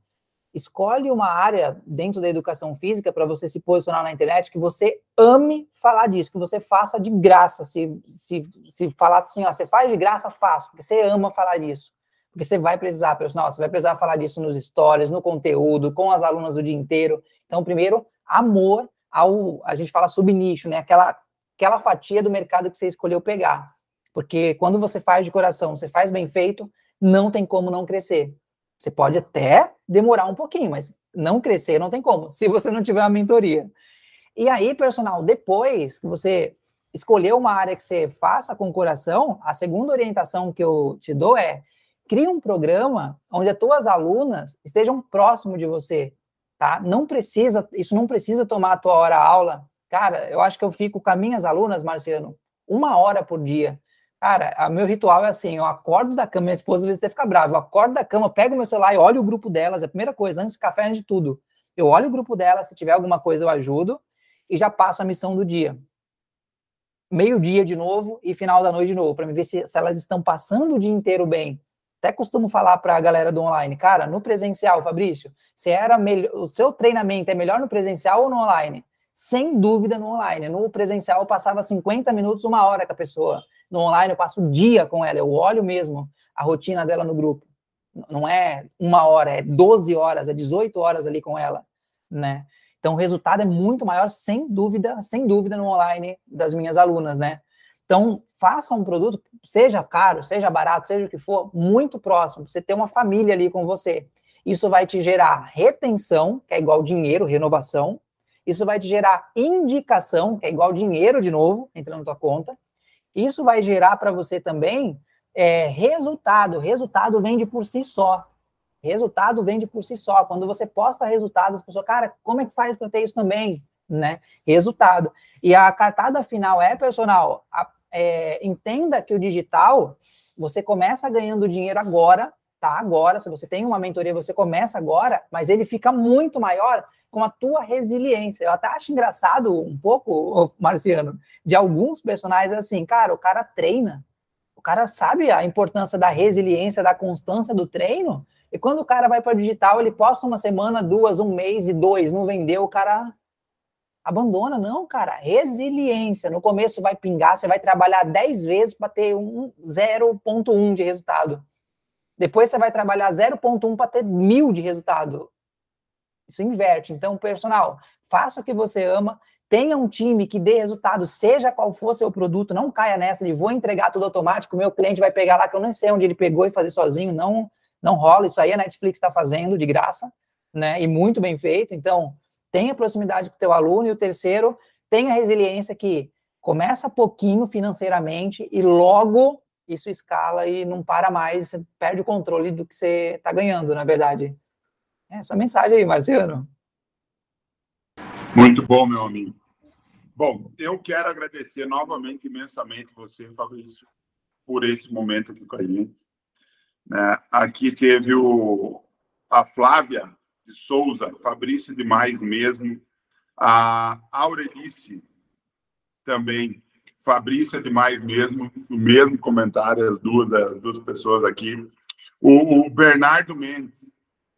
escolhe uma área dentro da educação física para você se posicionar na internet que você ame falar disso, que você faça de graça. Se, se, se falar assim, ó, você faz de graça, faça, porque você ama falar disso. Porque você vai precisar, personal, você vai precisar falar disso nos stories, no conteúdo, com as alunas o dia inteiro. Então, primeiro, amor ao, a gente fala subnicho, né? Aquela, aquela fatia do mercado que você escolheu pegar. Porque quando você faz de coração, você faz bem feito, não tem como não crescer. Você pode até demorar um pouquinho, mas não crescer não tem como, se você não tiver uma mentoria. E aí, personal, depois que você escolheu uma área que você faça com o coração, a segunda orientação que eu te dou é crie um programa onde as tuas alunas estejam próximo de você, tá? Não precisa, isso não precisa tomar a tua hora aula. Cara, eu acho que eu fico com as minhas alunas, Marciano, uma hora por dia. Cara, o meu ritual é assim: eu acordo da cama, minha esposa às vezes até fica brava. Eu acordo da cama, pego meu celular e olho o grupo delas, é a primeira coisa, antes de café, antes de tudo. Eu olho o grupo delas, se tiver alguma coisa eu ajudo e já passo a missão do dia. Meio-dia de novo e final da noite de novo, para me ver se, se, elas estão passando o dia inteiro bem. Até costumo falar para a galera do online, cara, no presencial, Fabrício, se era o seu treinamento é melhor no presencial ou no online? Sem dúvida no online. No presencial eu passava 50 minutos, uma hora com a pessoa no online eu passo o dia com ela, eu olho mesmo a rotina dela no grupo. Não é uma hora, é 12 horas, é 18 horas ali com ela, né? Então o resultado é muito maior, sem dúvida, sem dúvida no online das minhas alunas, né? Então, faça um produto, seja caro, seja barato, seja o que for, muito próximo, você ter uma família ali com você. Isso vai te gerar retenção, que é igual dinheiro, renovação. Isso vai te gerar indicação, que é igual dinheiro de novo, entrando na tua conta. Isso vai gerar para você também é, resultado. Resultado vende por si só. Resultado vende por si só. Quando você posta resultados, a pessoa, cara, como é que faz para ter isso também? Né? Resultado. E a cartada final é, personal, a, é, entenda que o digital, você começa ganhando dinheiro agora, tá? Agora, se você tem uma mentoria, você começa agora, mas ele fica muito maior com a tua resiliência. Eu até acho engraçado um pouco, Marciano, de alguns personagens assim, cara, o cara treina, o cara sabe a importância da resiliência, da constância do treino, e quando o cara vai para digital, ele posta uma semana, duas, um mês e dois, não vendeu, o cara abandona. Não, cara, resiliência. No começo vai pingar, você vai trabalhar 10 vezes para ter um 0,1 de resultado. Depois você vai trabalhar 0,1 para ter mil de resultado. Isso inverte. Então, personal, faça o que você ama, tenha um time que dê resultado, seja qual for seu produto, não caia nessa de vou entregar tudo automático, meu cliente vai pegar lá que eu não sei onde ele pegou e fazer sozinho, não não rola, isso aí a Netflix está fazendo de graça, né, e muito bem feito, então tenha proximidade com o teu aluno, e o terceiro, tenha resiliência que começa pouquinho financeiramente e logo isso escala e não para mais, você perde o controle do que você está ganhando, na verdade. Essa mensagem aí, Marciano. Muito bom, meu amigo. Bom, eu quero agradecer novamente imensamente você, Fabrício, por esse momento aqui com a gente. Né? Aqui teve o, a Flávia de Souza, Fabrício demais mesmo, a Aurelice também, Fabrício é demais mesmo, o mesmo comentário, as duas, as duas pessoas aqui. O, o Bernardo Mendes,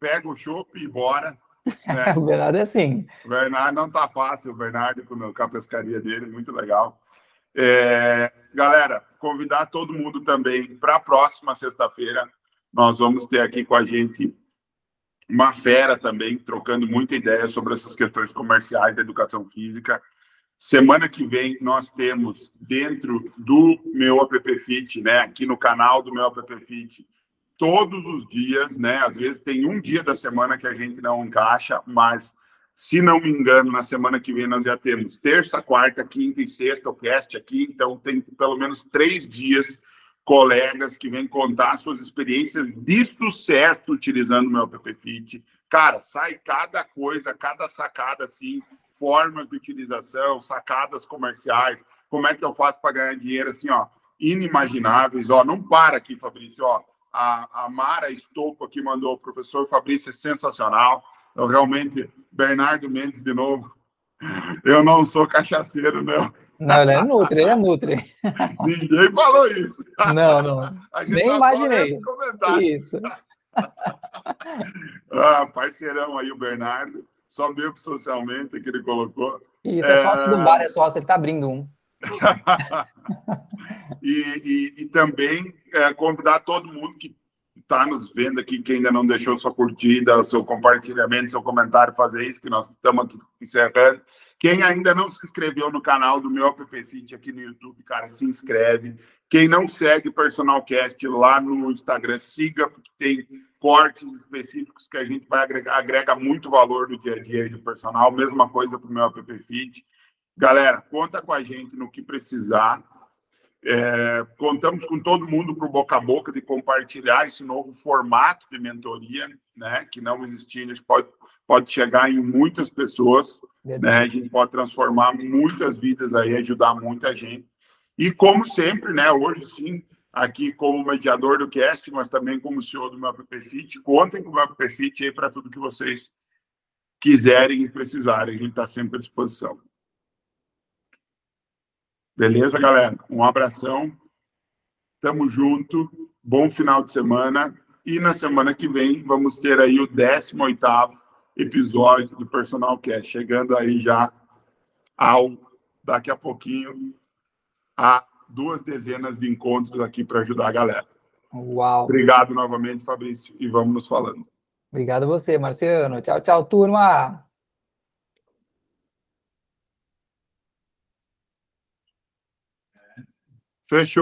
pega o chopp e bora. Né? o Bernardo é assim. O Bernardo não tá fácil, o Bernardo com, a pescaria dele, muito legal. É, galera, convidar todo mundo também para a próxima sexta-feira. Nós vamos ter aqui com a gente uma fera também, trocando muita ideia sobre essas questões comerciais da educação física. Semana que vem nós temos dentro do meu app Fit, né, aqui no canal do meu app Fit, todos os dias, né? Às vezes tem um dia da semana que a gente não encaixa, mas se não me engano, na semana que vem nós já temos terça, quarta, quinta e sexta o cast aqui, então tem pelo menos três dias colegas que vêm contar suas experiências de sucesso utilizando o meu app Fit. Cara, sai cada coisa, cada sacada assim, formas de utilização, sacadas comerciais, como é que eu faço para ganhar dinheiro assim, ó, inimagináveis, ó, não para aqui, Fabrício, ó, a, a Mara Estouco aqui mandou, o professor Fabrício é sensacional. Eu realmente, Bernardo Mendes de novo. Eu não sou cachaceiro, não. Não, ele é Nutri, ele é Nutri. Ninguém falou isso. Não, não. Nem tá imaginei. Isso. ah, parceirão aí, o Bernardo. Só meu socialmente que ele colocou. Isso, é, é sócio do bar, é sócio, ele tá abrindo um. e, e, e, também é, convidar todo mundo que está nos vendo aqui, que ainda não deixou sua curtida, seu compartilhamento, seu comentário, fazer isso, que nós estamos aqui encerrando. Quem ainda não se inscreveu no canal do meu App Fit aqui no YouTube, cara, se inscreve. Quem não segue o Personal Cast lá no Instagram, siga, porque tem cortes específicos que a gente vai agregar, agrega muito valor no dia a dia do personal. Mesma coisa para o meu App Fit. Galera, conta com a gente no que precisar. É, contamos com todo mundo para o boca a boca de compartilhar esse novo formato de mentoria, né? Que não existia, a gente pode, pode chegar em muitas pessoas, né? A gente pode transformar muitas vidas aí, ajudar muita gente. E como sempre, né? Hoje sim, aqui como mediador do cast, mas também como CEO do meu AppFit, contem com o meu aí para tudo que vocês quiserem e precisarem. A gente está sempre à disposição. Beleza, galera? Um abração. Tamo junto. Bom final de semana. E na semana que vem vamos ter aí o 18º episódio do Personal Cast, chegando aí já ao daqui a pouquinho a duas dezenas de encontros aqui para ajudar a galera. Uau. Obrigado novamente, Fabrício, e vamos nos falando. Obrigado a você, Marciano. Tchau, tchau, turma. Fechou.